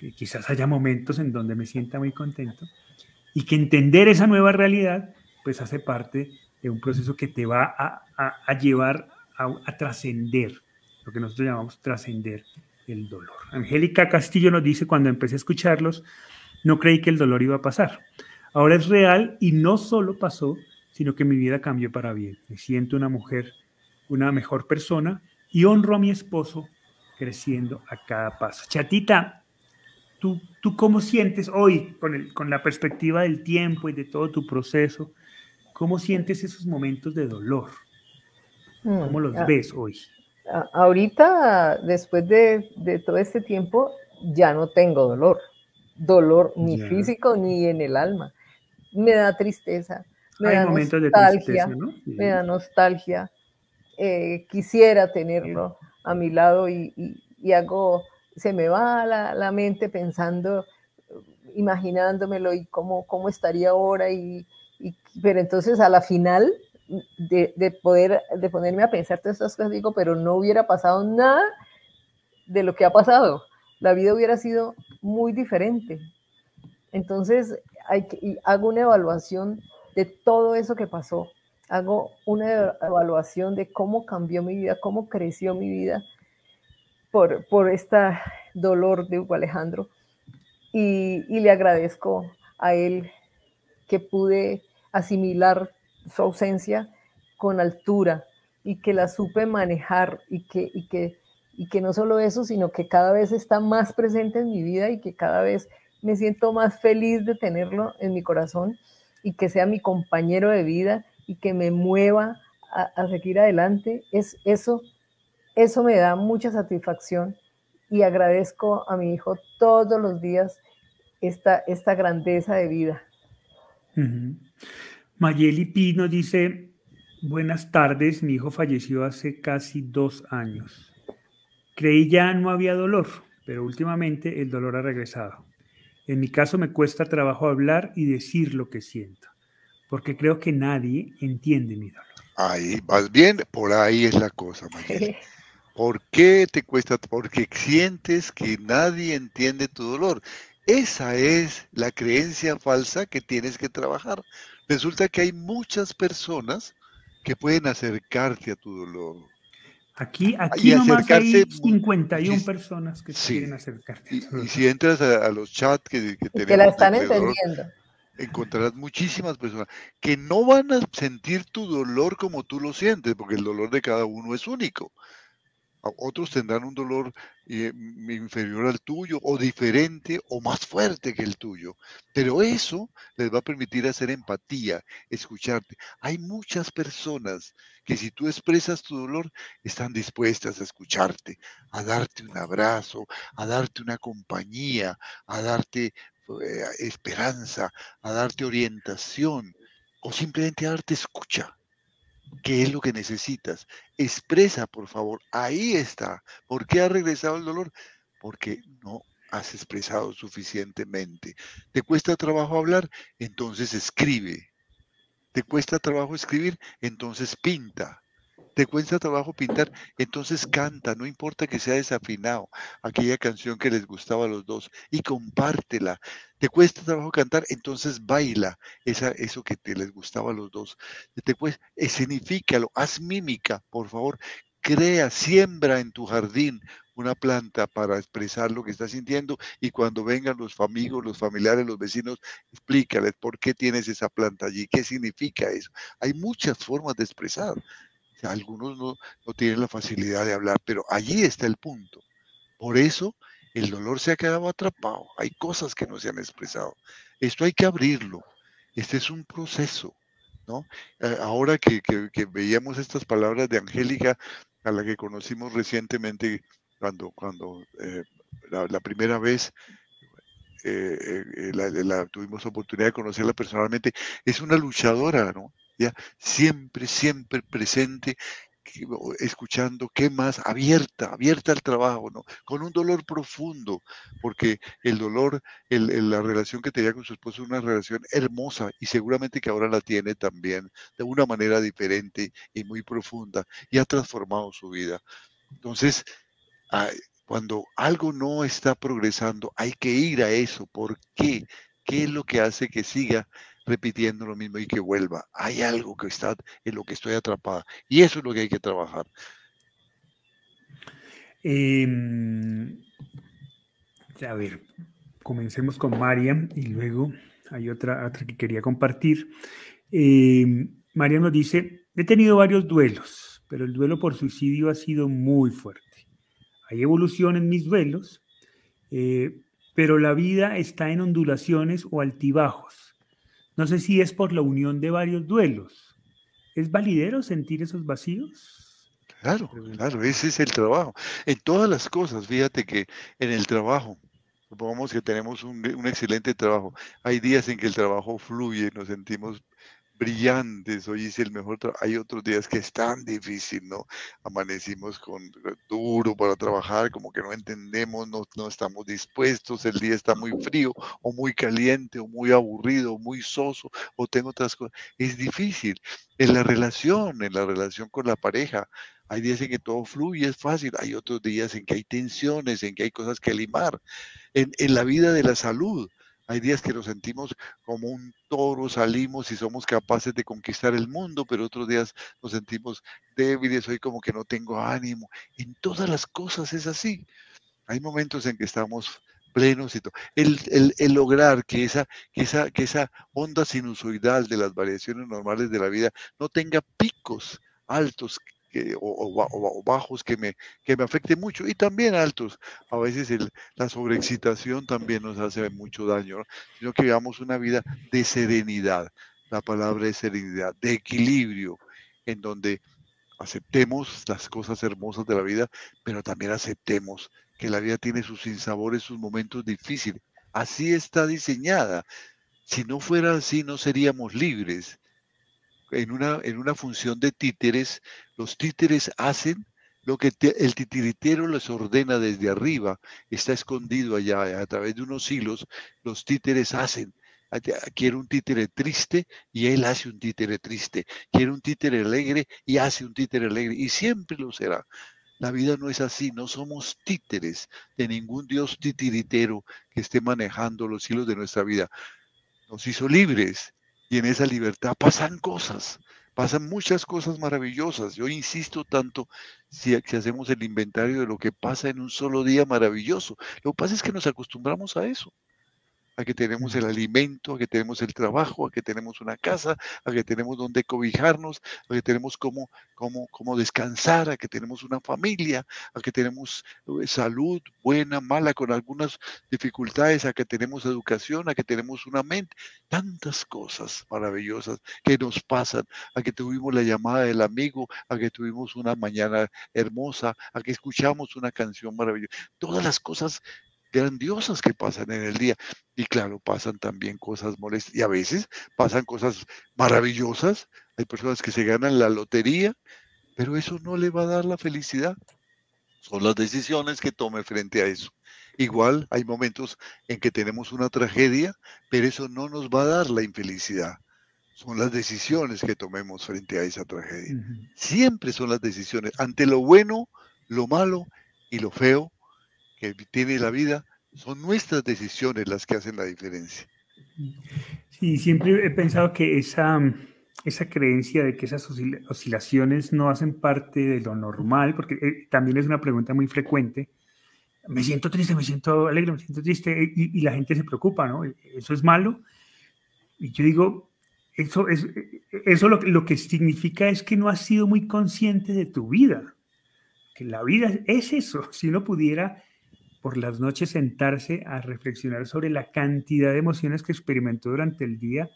que quizás haya momentos en donde me sienta muy contento, y que entender esa nueva realidad, pues hace parte de un proceso que te va a, llevar a, a trascender, lo que nosotros llamamos trascender el dolor. Angélica Castillo nos dice, cuando empecé a escucharlos, no creí que el dolor iba a pasar. Ahora es real y no solo pasó, sino que mi vida cambió para bien. Me siento una mujer, una mejor persona y honro a mi esposo creciendo a cada paso. Chatita, ¿tú, tú cómo sientes hoy con, el, con la perspectiva del tiempo y de todo tu proceso? ¿Cómo sientes esos momentos de dolor? ¿Cómo los mm, ves hoy? Ahorita, después de, todo este tiempo, ya no tengo dolor. Dolor ni físico ni en el alma. Me da tristeza. Me da nostalgia. Me da nostalgia. Eh, quisiera tenerlo a mi lado y, hago, se me va la, la, mente pensando, imaginándomelo y cómo, cómo estaría ahora. Y, pero entonces a la final de, poder, de ponerme a pensar todas estas cosas, digo, pero no hubiera pasado nada de lo que ha pasado. La vida hubiera sido muy diferente. Entonces, hago una evaluación de todo eso que pasó. Hago una evaluación de cómo cambió mi vida, cómo creció mi vida por, por este dolor de Hugo Alejandro. Y, y le agradezco a él que pude asimilar su ausencia con altura y que la supe manejar y que, y que, y que no solo eso, sino que cada vez está más presente en mi vida y que cada vez me siento más feliz de tenerlo en mi corazón y que sea mi compañero de vida y que me mueva a, seguir adelante. Es, eso, eso me da mucha satisfacción y agradezco a mi hijo todos los días esta, esta grandeza de vida. Mayeli Pino dice, buenas tardes, mi hijo falleció hace casi dos años. Creí ya no había dolor, pero últimamente el dolor ha regresado. En mi caso me cuesta trabajo hablar y decir lo que siento, porque creo que nadie entiende mi dolor. Ahí, vas bien, por ahí es la cosa, Mayeli. ¿Por qué te cuesta? Porque sientes que nadie entiende tu dolor. Esa es la creencia falsa que tienes que trabajar. Resulta que hay muchas personas que pueden acercarte a tu dolor. Aquí, aquí nomás hay 51 personas que quieren acercarte. Y, si entras a, los chats que, que, que la están entendiendo, encontrarás muchísimas personas que no van a sentir tu dolor como tú lo sientes, porque el dolor de cada uno es único otros tendrán un dolor eh, inferior al tuyo o diferente o más fuerte que el tuyo. Pero eso les va a permitir hacer empatía, escucharte. Hay muchas personas que si tú expresas tu dolor, están dispuestas a escucharte, a darte un abrazo, a darte una compañía, a darte eh, esperanza, a darte orientación o simplemente a darte escucha. ¿Qué es lo que necesitas? Expresa, por favor. Ahí está. ¿Por qué ha regresado el dolor? Porque no has expresado suficientemente. ¿Te cuesta trabajo hablar? Entonces escribe. ¿Te cuesta trabajo escribir? Entonces pinta. ¿Te cuesta trabajo pintar? Entonces canta, no importa que sea desafinado, aquella canción que les gustaba a los dos, y compártela. ¿Te cuesta trabajo cantar? Entonces baila esa, eso que te les gustaba a los dos. Te cuesta, escenifícalo, haz mímica, por favor. Crea, siembra en tu jardín una planta para expresar lo que estás sintiendo y cuando vengan los amigos, los familiares, los vecinos, explícales por qué tienes esa planta allí, qué significa eso. Hay muchas formas de expresar. Algunos no, tienen la facilidad de hablar, pero allí está el punto. Por eso el dolor se ha quedado atrapado. Hay cosas que no se han expresado. Esto hay que abrirlo. Este es un proceso. ¿no? Eh, ahora que, veíamos estas palabras de Angélica, a la que conocimos recientemente, cuando, cuando eh, la, primera vez eh, eh, la, tuvimos oportunidad de conocerla personalmente, es una luchadora, ¿no? Ya siempre, siempre presente, escuchando, ¿qué más? Abierta, abierta al trabajo, ¿no? Con un dolor profundo, porque el dolor, la relación que tenía con su esposo es una relación hermosa y seguramente que ahora la tiene también de una manera diferente y muy profunda y ha transformado su vida. Entonces, cuando algo no está progresando, hay que ir a eso. ¿Por qué? ¿Qué es lo que hace que siga repitiendo lo mismo y que vuelva? Hay algo que está en lo que estoy atrapada. Y eso es lo que hay que trabajar. Em, a ver, comencemos con María y luego hay otra, otra que quería compartir. Eh, María nos dice, he tenido varios duelos, pero el duelo por suicidio ha sido muy fuerte hay evolución en mis duelos, eh, pero la vida está en ondulaciones o altibajos. No sé si es por la unión de varios duelos. ¿Es validero sentir esos vacíos? Claro, claro, ese es el trabajo. En todas las cosas, fíjate que en el trabajo, supongamos que tenemos un, un excelente trabajo, hay días en que el trabajo fluye, nos sentimos brillantes, hoy hice el mejor trabajo, hay otros días que es tan difícil, ¿no? Amanecimos con duro para trabajar, como que no entendemos, no, no estamos dispuestos, el día está muy frío o muy caliente o muy aburrido o muy soso o tengo otras cosas. Es difícil. En la relación, en la relación con la pareja, hay días en que todo fluye, es fácil, hay otros días en que hay tensiones, en que hay cosas que limar. En, en la vida de la salud, hay días que nos sentimos como un toro, salimos y somos capaces de conquistar el mundo, pero otros días nos sentimos débiles, hoy como que no tengo ánimo. En todas las cosas es así. Hay momentos en que estamos plenos y todo. El, lograr que esa, que, esa, que esa onda sinusoidal de las variaciones normales de la vida no tenga picos altos o, bajos que me, que me afecten mucho y también altos. A veces la sobreexcitación también nos hace mucho daño, sino que vivamos una vida de serenidad. La palabra es serenidad, de equilibrio, en donde aceptemos las cosas hermosas de la vida, pero también aceptemos que la vida tiene sus sinsabores, sus momentos difíciles. Así está diseñada. Si no fuera así, no seríamos libres en una, en una función de títeres, los títeres hacen lo que el titiritero les ordena desde arriba, está escondido allá a través de unos hilos, los títeres hacen. Quiere un títere triste y él hace un títere triste. Quiere un títere alegre y hace un títere alegre. Y siempre lo será. La vida no es así, no somos títeres de ningún dios titiritero que esté manejando los hilos de nuestra vida. Nos hizo libres y en esa libertad pasan cosas, pasan muchas cosas maravillosas. Yo insisto tanto si, hacemos el inventario de lo que pasa en un solo día maravilloso. Lo que pasa es que nos acostumbramos a eso a que tenemos el alimento, a que tenemos el trabajo, a que tenemos una casa, a que tenemos donde cobijarnos, a que tenemos cómo, cómo, cómo descansar, a que tenemos una familia, a que tenemos eh, salud buena, mala, con algunas dificultades, a que tenemos educación, a que tenemos una mente, tantas cosas maravillosas que nos pasan, a que tuvimos la llamada del amigo, a que tuvimos una mañana hermosa, a que escuchamos una canción maravillosa, todas las cosas grandiosas que pasan en el día. Y claro, pasan también cosas molestas y a veces pasan cosas maravillosas, hay personas que se ganan la lotería, pero eso no le va a dar la felicidad. Son las decisiones que tome frente a eso. Igual hay momentos en que tenemos una tragedia, pero eso no nos va a dar la infelicidad. Son las decisiones que tomemos frente a esa tragedia. Siempre son las decisiones. Ante lo bueno, lo malo y lo feo que tiene la vida, son nuestras decisiones las que hacen la diferencia. Sí, siempre he pensado que esa, esa creencia de que esas oscilaciones no hacen parte de lo normal, porque eh, también es una pregunta muy frecuente, me siento triste, me siento alegre, me siento triste, y, la gente se preocupa, ¿no? ¿Eso es malo? Y yo digo, eso, es, eso lo, lo que significa es que no has sido muy consciente de tu vida, que la vida es eso, si uno pudiera por las noches sentarse a reflexionar sobre la cantidad de emociones que experimentó durante el día,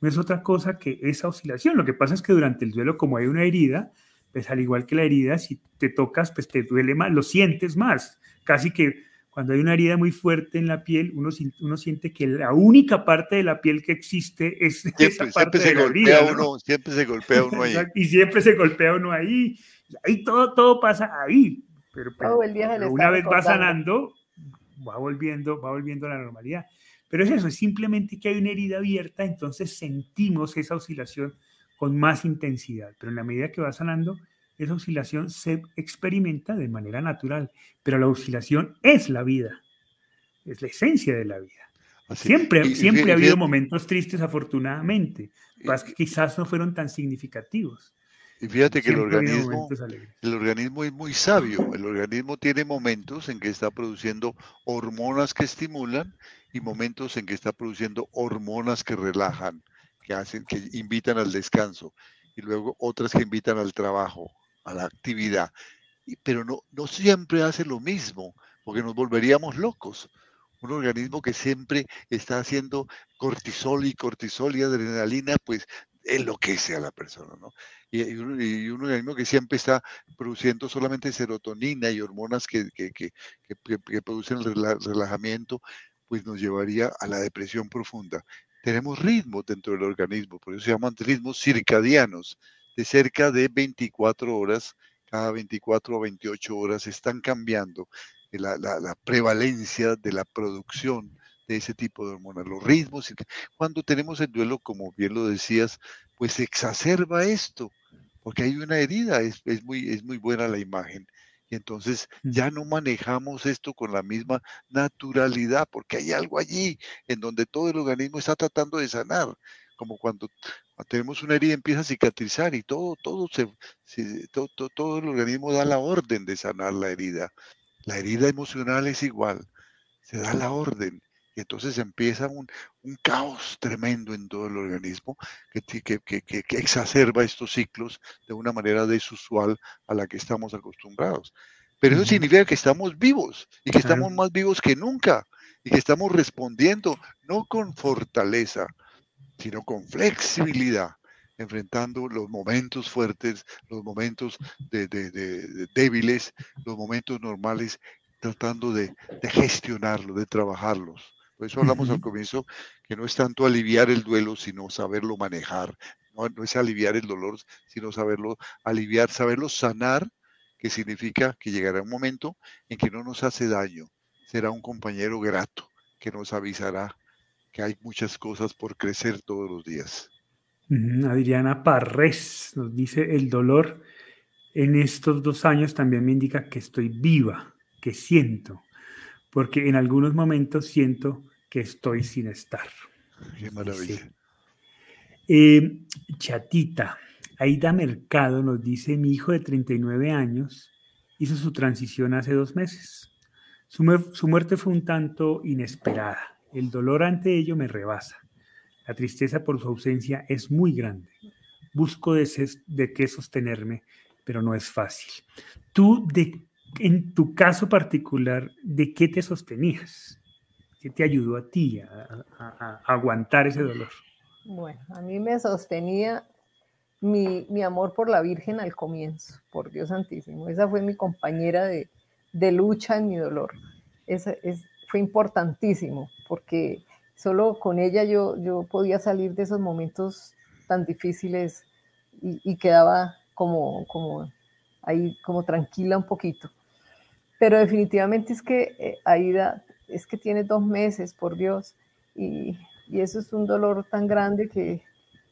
no es otra cosa que esa oscilación. Lo que pasa es que durante el duelo, como hay una herida, pues al igual que la herida, si te tocas, pues te duele más, lo sientes más. Casi que cuando hay una herida muy fuerte en la piel, uno, uno siente que la única parte de la piel que existe es siempre, esa parte de la herida. Uno, siempre se golpea uno ahí. y siempre se golpea uno ahí. Ahí todo, todo pasa ahí. Pero, una vez va sanando, va volviendo, va volviendo a la normalidad. Pero es eso, es simplemente que hay una herida abierta, entonces sentimos esa oscilación con más intensidad. Pero en la medida que va sanando, esa oscilación se experimenta de manera natural. Pero la oscilación es la vida, es la esencia de la vida. Siempre, siempre ha habido momentos tristes, afortunadamente, que quizás no fueron tan significativos. Y fíjate que el organismo, el organismo es muy sabio. El organismo tiene momentos en que está produciendo hormonas que estimulan y momentos en que está produciendo hormonas que relajan, que hacen, que invitan al descanso, y luego otras que invitan al trabajo, a la actividad. Pero no, no siempre hace lo mismo, porque nos volveríamos locos un organismo que siempre está haciendo cortisol y cortisol y adrenalina, pues enloquece a la persona, ¿no? Y, un, organismo que siempre está produciendo solamente serotonina y hormonas que, producen el relajamiento, pues nos llevaría a la depresión profunda. Tenemos ritmos dentro del organismo, por eso se llaman ritmos circadianos, de cerca de 24 horas, cada 24 o 28 horas están cambiando la, la prevalencia de la producción de ese tipo de hormonas, los ritmos. Cuando tenemos el duelo, como bien lo decías, pues exacerba esto, porque hay una herida, es, muy, es muy buena la imagen. Y entonces mm. ya no manejamos esto con la misma naturalidad, porque hay algo allí en donde todo el organismo está tratando de sanar, como cuando tenemos una herida empieza a cicatrizar y todo, todo, se, todo, todo el organismo da la orden de sanar la herida. La herida emocional es igual, se da la orden y entonces empieza un, caos tremendo en todo el organismo que, que, exacerba estos ciclos de una manera desusual a la que estamos acostumbrados. Pero eso significa que estamos vivos y que estamos más vivos que nunca y que estamos respondiendo no con fortaleza, sino con flexibilidad, enfrentando los momentos fuertes, los momentos de, débiles, los momentos normales, tratando de, gestionarlos, de trabajarlos. Por eso hablamos al comienzo que no es tanto aliviar el duelo, sino saberlo manejar. No, es aliviar el dolor, sino saberlo aliviar, saberlo sanar, que significa que llegará un momento en que no nos hace daño. Será un compañero grato que nos avisará que hay muchas cosas por crecer todos los días. Adriana Parres nos dice, el dolor en estos dos años también me indica que estoy viva, que siento, porque en algunos momentos siento que estoy sin estar. Qué maravilla. Eh, chatita, Aida Mercado nos dice, mi hijo de 39 años hizo su transición hace dos meses. Su, muerte fue un tanto inesperada. El dolor ante ello me rebasa. La tristeza por su ausencia es muy grande. Busco de, de qué sostenerme, pero no es fácil. ¿Tú de en tu caso particular, ¿de qué te sostenías? ¿Qué te ayudó a ti a, aguantar ese dolor? Bueno, a mí me sostenía mi, amor por la Virgen al comienzo, por Dios Santísimo. Esa fue mi compañera de, lucha en mi dolor. Esa, es, fue importantísimo porque solo con ella yo, yo podía salir de esos momentos tan difíciles y, quedaba como, como ahí, como tranquila un poquito. Pero definitivamente es que eh, Aida, es que tiene dos meses, por Dios, y, y eso es un dolor tan grande que,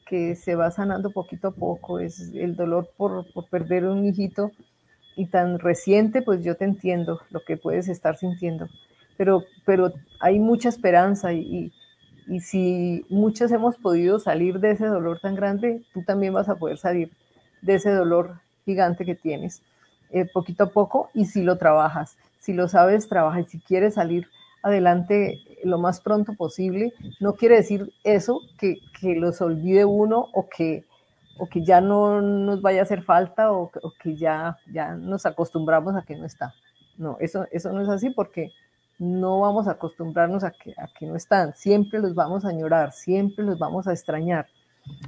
que se va sanando poquito a poco. Es el dolor por, por perder un hijito y tan reciente, pues yo te entiendo lo que puedes estar sintiendo. Pero, pero hay mucha esperanza y, y si muchos hemos podido salir de ese dolor tan grande, tú también vas a poder salir de ese dolor gigante que tienes, eh, poquito a poco, y si lo trabajas, si lo sabes, trabaja, y si quieres salir adelante lo más pronto posible, no quiere decir eso que, que los olvide uno o que, o que ya no nos vaya a hacer falta o, que ya, ya nos acostumbramos a que no está. No, eso, eso no es así porque no vamos a acostumbrarnos a que, a que no están, siempre los vamos a añorar, siempre los vamos a extrañar,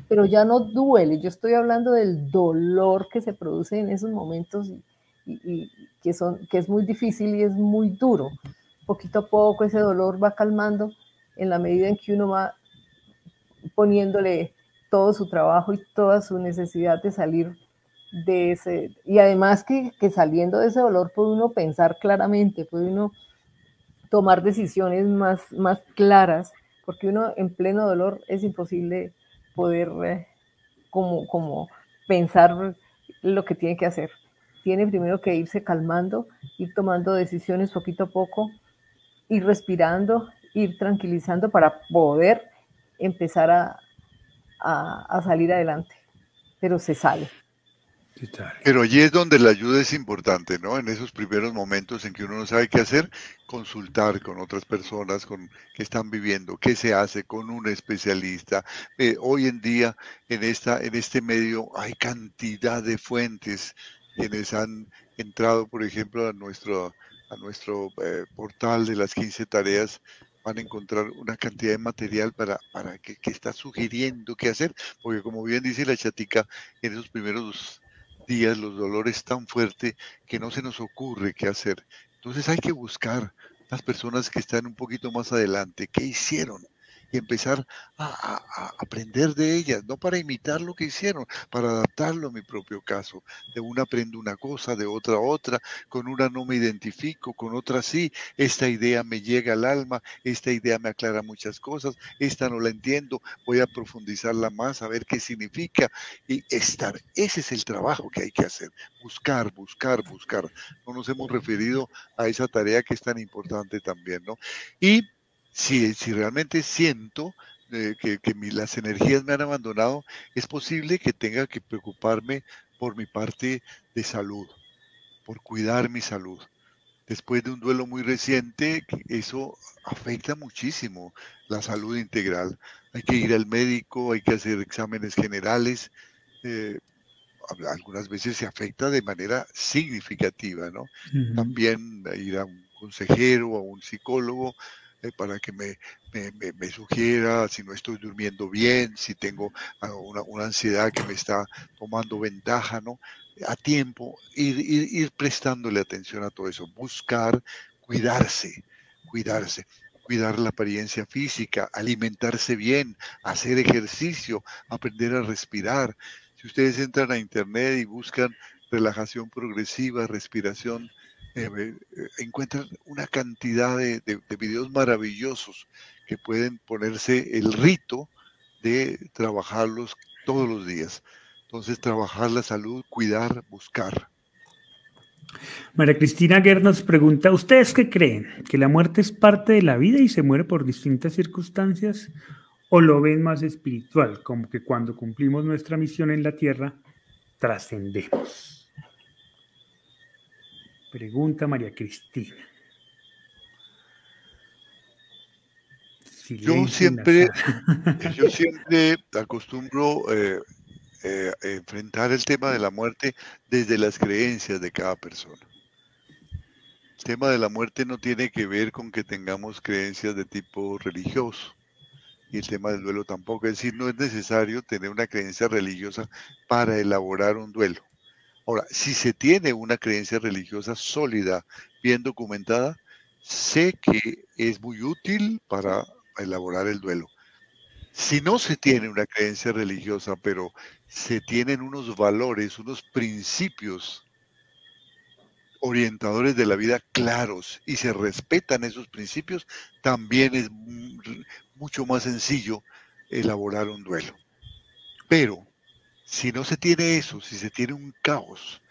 pero ya no duele, yo estoy hablando del dolor que se produce en esos momentos que, son, que es muy difícil y es muy duro. Poquito a poco ese dolor va calmando en la medida en que uno va poniéndole todo su trabajo y toda su necesidad de salir de ese, y además que, que saliendo de ese dolor puede uno pensar claramente, puede uno tomar decisiones más, más claras, porque uno en pleno dolor es imposible poder eh, como, como pensar lo que tiene que hacer. Tiene primero que irse calmando, ir tomando decisiones poquito a poco, ir respirando, ir tranquilizando para poder empezar a, a salir adelante. Pero se sale. Pero allí es donde la ayuda es importante, ¿no? En esos primeros momentos en que uno no sabe qué hacer, consultar con otras personas con, que están viviendo, qué se hace con un especialista. Eh, hoy en día, en, esta, en este medio, hay cantidad de fuentes quienes han entrado, por ejemplo, a nuestro, a nuestro eh, portal de las 15 tareas van a encontrar una cantidad de material para, para que, que, está sugiriendo qué hacer, porque como bien dice la chatica, en esos primeros días los dolores tan fuertes que no se nos ocurre qué hacer. Entonces hay que buscar las personas que están un poquito más adelante, qué hicieron, y empezar a, aprender de ellas, no para imitar lo que hicieron, para adaptarlo a mi propio caso. De una aprendo una cosa, de otra otra, con una no me identifico, con otra sí, esta idea me llega al alma, esta idea me aclara muchas cosas, esta no la entiendo, voy a profundizarla más, a ver qué significa y estar. Ese es el trabajo que hay que hacer, buscar, buscar, buscar. No nos hemos referido a esa tarea que es tan importante también, ¿no? Y si, si realmente siento eh, que, las energías me han abandonado, es posible que tenga que preocuparme por mi parte de salud, por cuidar mi salud. Después de un duelo muy reciente, eso afecta muchísimo la salud integral. Hay que ir al médico, hay que hacer exámenes generales. Eh, algunas veces se afecta de manera significativa, ¿no? También ir a un consejero, a un psicólogo, eh, para que me, me, sugiera si no estoy durmiendo bien, si tengo ah, una, una, ansiedad que me está tomando ventaja, ¿no? A tiempo, ir, ir, prestándole atención a todo eso, buscar cuidarse, cuidarse cuidar la apariencia física, alimentarse bien, hacer ejercicio, aprender a respirar. Si ustedes entran a internet y buscan relajación progresiva, respiración eh, eh, encuentran una cantidad de, videos maravillosos que pueden ponerse el rito de trabajarlos todos los días. Entonces, trabajar la salud, cuidar, buscar. María Cristina Guerra nos pregunta, ¿ustedes qué creen? ¿Que la muerte es parte de la vida y se muere por distintas circunstancias? ¿O lo ven más espiritual, como que cuando cumplimos nuestra misión en la tierra, trascendemos? Pregunta María Cristina. yo siempre, yo siempre acostumbro eh, eh, enfrentar el tema de la muerte desde las creencias de cada persona. El tema de la muerte no tiene que ver con que tengamos creencias de tipo religioso y el tema del duelo tampoco. Es decir, no es necesario tener una creencia religiosa para elaborar un duelo. Ahora, si se tiene una creencia religiosa sólida, bien documentada, sé que es muy útil para elaborar el duelo. Si no se tiene una creencia religiosa, pero se tienen unos valores, unos principios orientadores de la vida claros y se respetan esos principios, también es mucho más sencillo elaborar un duelo. Pero si no se tiene eso, si se tiene un caos,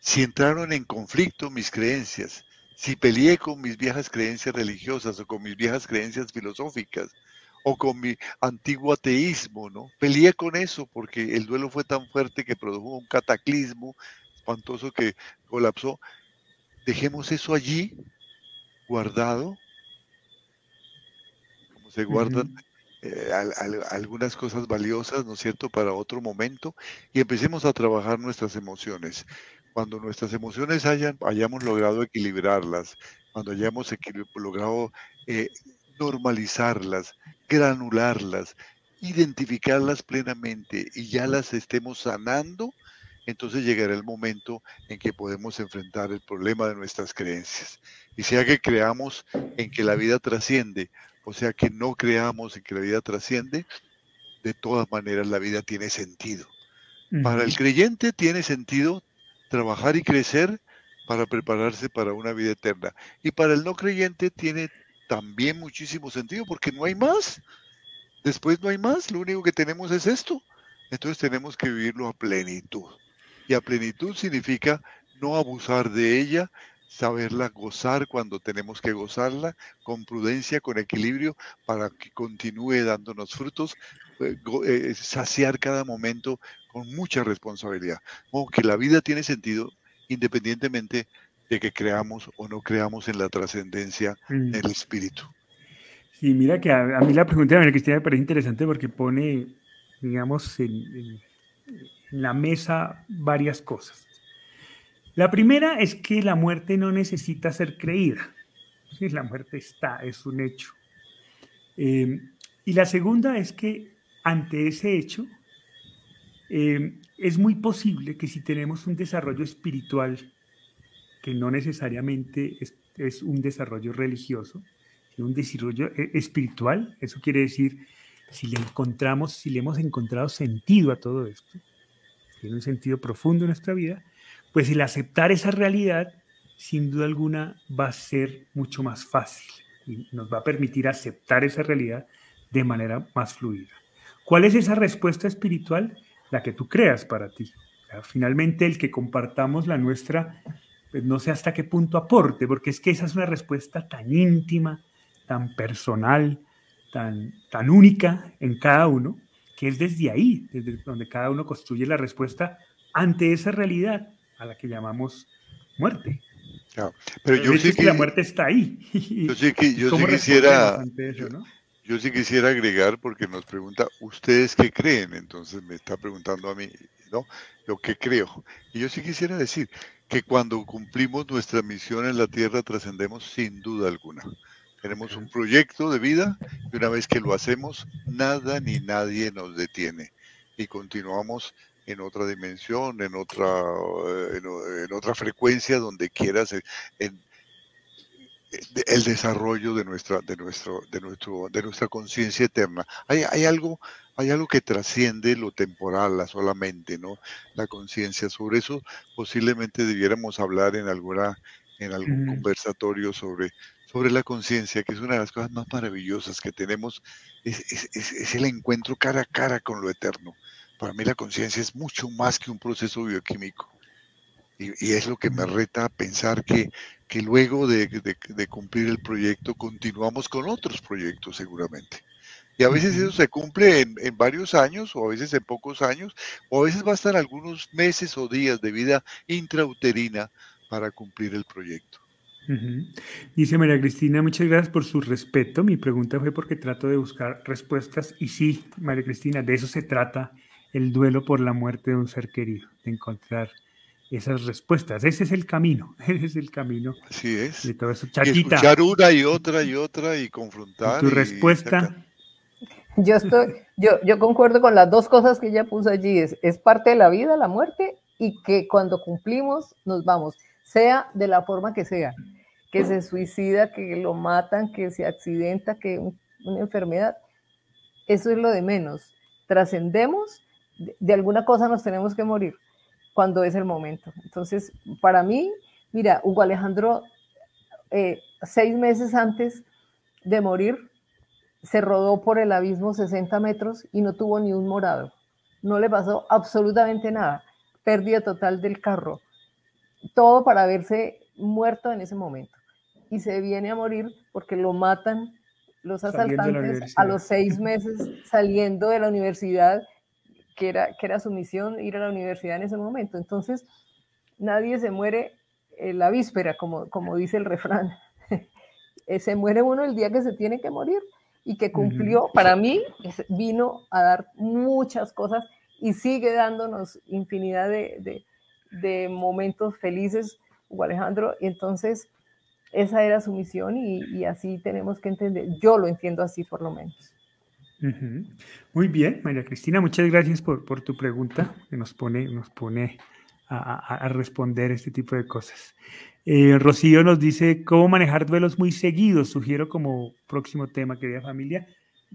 si entraron en conflicto mis creencias, si peleé con mis viejas creencias religiosas o con mis viejas creencias filosóficas o con mi antiguo ateísmo, ¿no? Peleé con eso porque el duelo fue tan fuerte que produjo un cataclismo espantoso que colapsó dejemos eso allí guardado, como se guardan eh, algunas cosas valiosas, ¿no es cierto?, para otro momento, y empecemos a trabajar nuestras emociones. Cuando nuestras emociones hayan, hayamos logrado equilibrarlas, cuando hayamos logrado eh, normalizarlas, granularlas, identificarlas plenamente y ya las estemos sanando, entonces llegará el momento en que podemos enfrentar el problema de nuestras creencias. Y sea que creamos en que la vida trasciende, o sea que no creamos en que la vida trasciende, de todas maneras la vida tiene sentido. Para el creyente tiene sentido trabajar y crecer para prepararse para una vida eterna. Y para el no creyente tiene también muchísimo sentido porque no hay más. Después no hay más, lo único que tenemos es esto. Entonces tenemos que vivirlo a plenitud. Y a plenitud significa no abusar de ella, saberla gozar cuando tenemos que gozarla, con prudencia, con equilibrio, para que continúe dándonos frutos, eh, eh, saciar cada momento con mucha responsabilidad. Como que la vida tiene sentido independientemente de que creamos o no creamos en la trascendencia mm. del espíritu. Sí, mira que a, mí la pregunta de María Cristina me parece interesante porque pone, digamos, en en la mesa varias cosas. La primera es que la muerte no necesita ser creída. La muerte está, es un hecho. Eh, y la segunda es que ante ese hecho, eh, es muy posible que si tenemos un desarrollo espiritual, que no necesariamente es, un desarrollo religioso, sino un desarrollo eh, espiritual, eso quiere decir, si le encontramos, si le hemos encontrado sentido a todo esto, tiene un sentido profundo en nuestra vida, pues el aceptar esa realidad, sin duda alguna, va a ser mucho más fácil y nos va a permitir aceptar esa realidad de manera más fluida. ¿Cuál es esa respuesta espiritual? La que tú creas para ti. finalmente, el que compartamos la nuestra, pues no sé hasta qué punto aporte, porque es que esa es una respuesta tan íntima, tan personal, tan, tan única en cada uno, que es desde ahí, desde donde cada uno construye la respuesta ante esa realidad a la que llamamos muerte. pero yo sí que, la muerte está ahí. Yo sí, que, yo sí quisiera, yo, sí quisiera agregar porque nos pregunta, ¿ustedes qué creen? Entonces me está preguntando a mí, ¿no? Lo que creo. Y yo sí quisiera decir que cuando cumplimos nuestra misión en la tierra trascendemos sin duda alguna. Tenemos un proyecto de vida y una vez que lo hacemos, nada ni nadie nos detiene y continuamos en otra dimensión, en otra, eh, en, otra frecuencia, donde quieras, en, el desarrollo de nuestra, de nuestro, de nuestro, de nuestra conciencia eterna. Hay, hay, algo, hay algo que trasciende lo temporal, la solamente, ¿no? La conciencia. Sobre eso posiblemente debiéramos hablar en alguna, en algún conversatorio sobre, sobre la conciencia, que es una de las cosas más maravillosas que tenemos, es, el encuentro cara a cara con lo eterno. Para mí la conciencia es mucho más que un proceso bioquímico. Y, es lo que me reta a pensar que, que luego de, cumplir el proyecto continuamos con otros proyectos seguramente. Y a veces eso se cumple en, en, varios años, o a veces en pocos años, o a veces bastan algunos meses o días de vida intrauterina para cumplir el proyecto. Dice María Cristina, muchas gracias por su respeto. Mi pregunta fue porque trato de buscar respuestas y sí, María Cristina, de eso se trata el duelo por la muerte de un ser querido, de encontrar esas respuestas. Ese es el camino, ese es el camino. Así es. De todo eso. escuchar una y otra y otra y confrontar. tu respuesta. Yo estoy, yo, yo concuerdo con las dos cosas que ella puso allí. Es, es parte de la vida, la muerte, y que cuando cumplimos nos vamos, sea de la forma que sea que se suicida, que lo matan, que se accidenta, que una enfermedad, eso es lo de menos. Trascendemos de, alguna cosa nos tenemos que morir cuando es el momento. Entonces, para mí, mira, Hugo Alejandro, eh, seis meses antes de morir, se rodó por el abismo 60 metros y no tuvo ni un morado. No le pasó absolutamente nada. Pérdida total del carro. Todo para verse muerto en ese momento. Y se viene a morir porque lo matan los asaltantes a los seis meses saliendo de la universidad, que era, que era su misión ir a la universidad en ese momento. Entonces, nadie se muere en la víspera, como, como dice el refrán. Eh, se muere uno el día que se tiene que morir y que cumplió, para mí, vino a dar muchas cosas y sigue dándonos infinidad de, de, momentos felices, Hugo Alejandro. Y entonces, esa era su misión y, así tenemos que entender, yo lo entiendo así por lo menos. Muy bien, María Cristina, muchas gracias por, tu pregunta que nos pone, nos pone a, responder este tipo de cosas. Eh, Rocío nos dice cómo manejar duelos muy seguidos, sugiero como próximo tema, querida familia.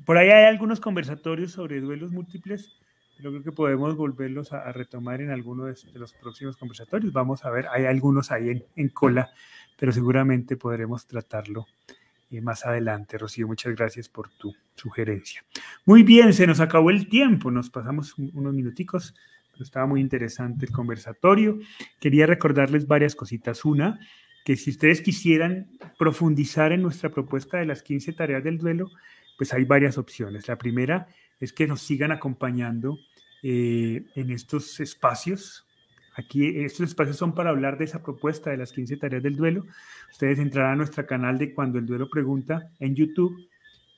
Por ahí hay algunos conversatorios sobre duelos múltiples, pero creo que podemos volverlos a, retomar en alguno de, los próximos conversatorios. Vamos a ver, hay algunos ahí en cola pero seguramente podremos tratarlo más adelante. Rocío, muchas gracias por tu sugerencia. Muy bien, se nos acabó el tiempo, nos pasamos unos minuticos, pero estaba muy interesante el conversatorio. Quería recordarles varias cositas. Una, que si ustedes quisieran profundizar en nuestra propuesta de las 15 tareas del duelo, pues hay varias opciones. La primera es que nos sigan acompañando eh, en estos espacios Aquí estos espacios son para hablar de esa propuesta de las 15 tareas del duelo. Ustedes entrarán a nuestro canal de Cuando el Duelo Pregunta en YouTube.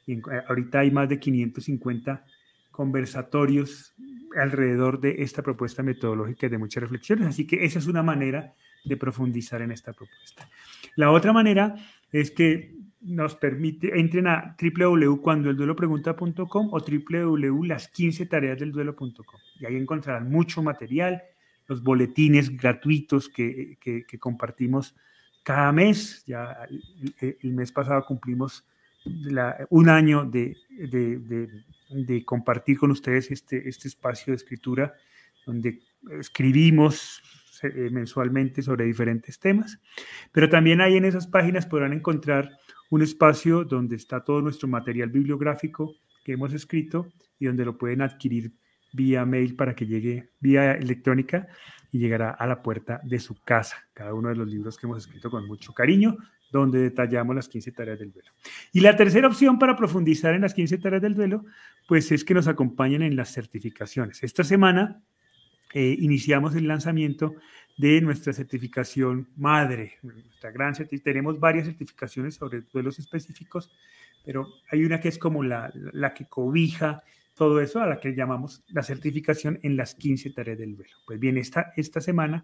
Y eh, ahorita hay más de 550 conversatorios alrededor de esta propuesta metodológica de muchas reflexiones. Así que esa es una manera de profundizar en esta propuesta. La otra manera es que nos permite, entren a www.cuandoelduelopregunta.com o www.las15tareasdelduelo.com y ahí encontrarán mucho material, los boletines gratuitos que, compartimos cada mes. Ya el, mes pasado cumplimos un año de, compartir con ustedes este, este espacio de escritura donde escribimos eh, mensualmente sobre diferentes temas, pero también ahí en esas páginas podrán encontrar un espacio donde está todo nuestro material bibliográfico que hemos escrito y donde lo pueden adquirir vía mail para que llegue vía electrónica y llegará a la puerta de su casa. Cada uno de los libros que hemos escrito con mucho cariño, donde detallamos las 15 tareas del duelo. Y la tercera opción para profundizar en las 15 tareas del duelo, pues es que nos acompañen en las certificaciones. Esta semana eh, iniciamos el lanzamiento de nuestra certificación madre, nuestra gran Tenemos varias certificaciones sobre duelos específicos, pero hay una que es como la, la que cobija todo eso a la que llamamos la certificación en las 15 tareas del duelo. Pues bien, esta, esta semana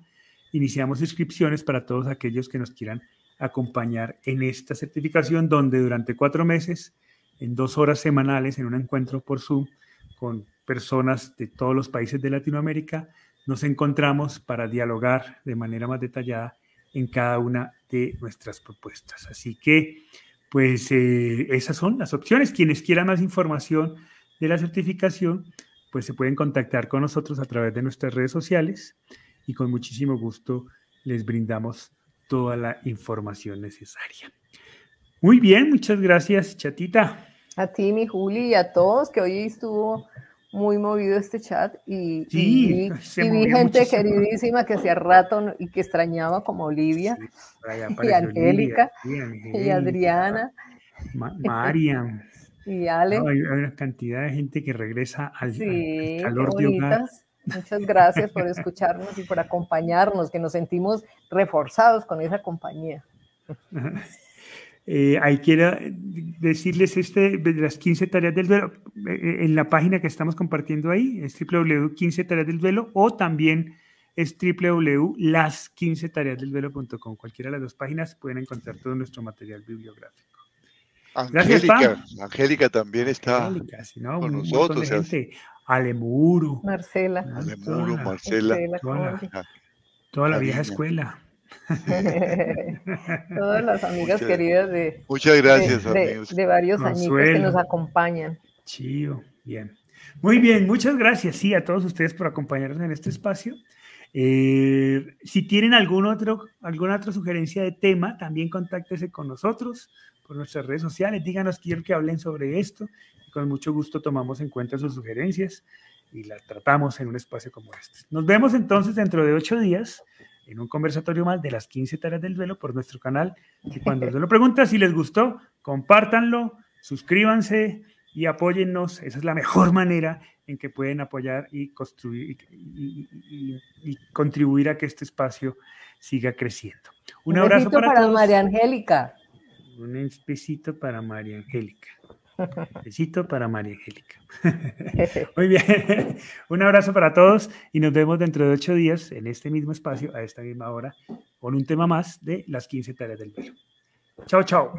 iniciamos inscripciones para todos aquellos que nos quieran acompañar en esta certificación, donde durante cuatro meses, en dos horas semanales, en un encuentro por Zoom con personas de todos los países de Latinoamérica, nos encontramos para dialogar de manera más detallada en cada una de nuestras propuestas. Así que, pues eh, esas son las opciones. Quienes quieran más información, de la certificación, pues se pueden contactar con nosotros a través de nuestras redes sociales y con muchísimo gusto les brindamos toda la información necesaria. Muy bien, muchas gracias, chatita. A ti, mi Juli, y a todos que hoy estuvo muy movido este chat y, sí, vi gente queridísima que hacía rato y que extrañaba como Olivia y Angélica y Adriana. Mariam. Ale. hay, una cantidad de gente que regresa al, calor de hogar. Muchas gracias por escucharnos y por acompañarnos, que nos sentimos reforzados con esa compañía. Eh, ahí quiero decirles este de las 15 tareas del duelo eh, en la página que estamos compartiendo ahí es www.15 tareas del duelo o también es www.las15tareasdelduelo.com cualquiera de las dos páginas pueden encontrar todo nuestro material bibliográfico Angélica, Angélica también está con nosotros. Alemuro. Marcela. Alemuro, Marcela. Toda, la, vieja escuela. Todas las amigas queridas de. Muchas gracias, de, de, varios añitos que nos acompañan. Chío, bien. Muy bien, muchas gracias, sí, a todos ustedes por acompañarnos en este espacio. Eh, si tienen algún otro, alguna otra sugerencia de tema, también contáctese con nosotros por nuestras redes sociales. Díganos, quiero que hablen sobre esto. con mucho gusto tomamos en cuenta sus sugerencias y las tratamos en un espacio como este. Nos vemos entonces dentro de ocho días en un conversatorio más de las 15 tareas del duelo por nuestro canal. Y cuando se lo pregunta si les gustó, compártanlo, suscríbanse y apóyennos. Esa es la mejor manera en que pueden apoyar y construir y, contribuir a que este espacio siga creciendo. Un, abrazo para, María Angélica. Un besito para María Angélica. Besito para María Angélica. Muy bien. Un abrazo para todos y nos vemos dentro de ocho días en este mismo espacio, a esta misma hora, con un tema más de las 15 tareas del velo. Chao, chao.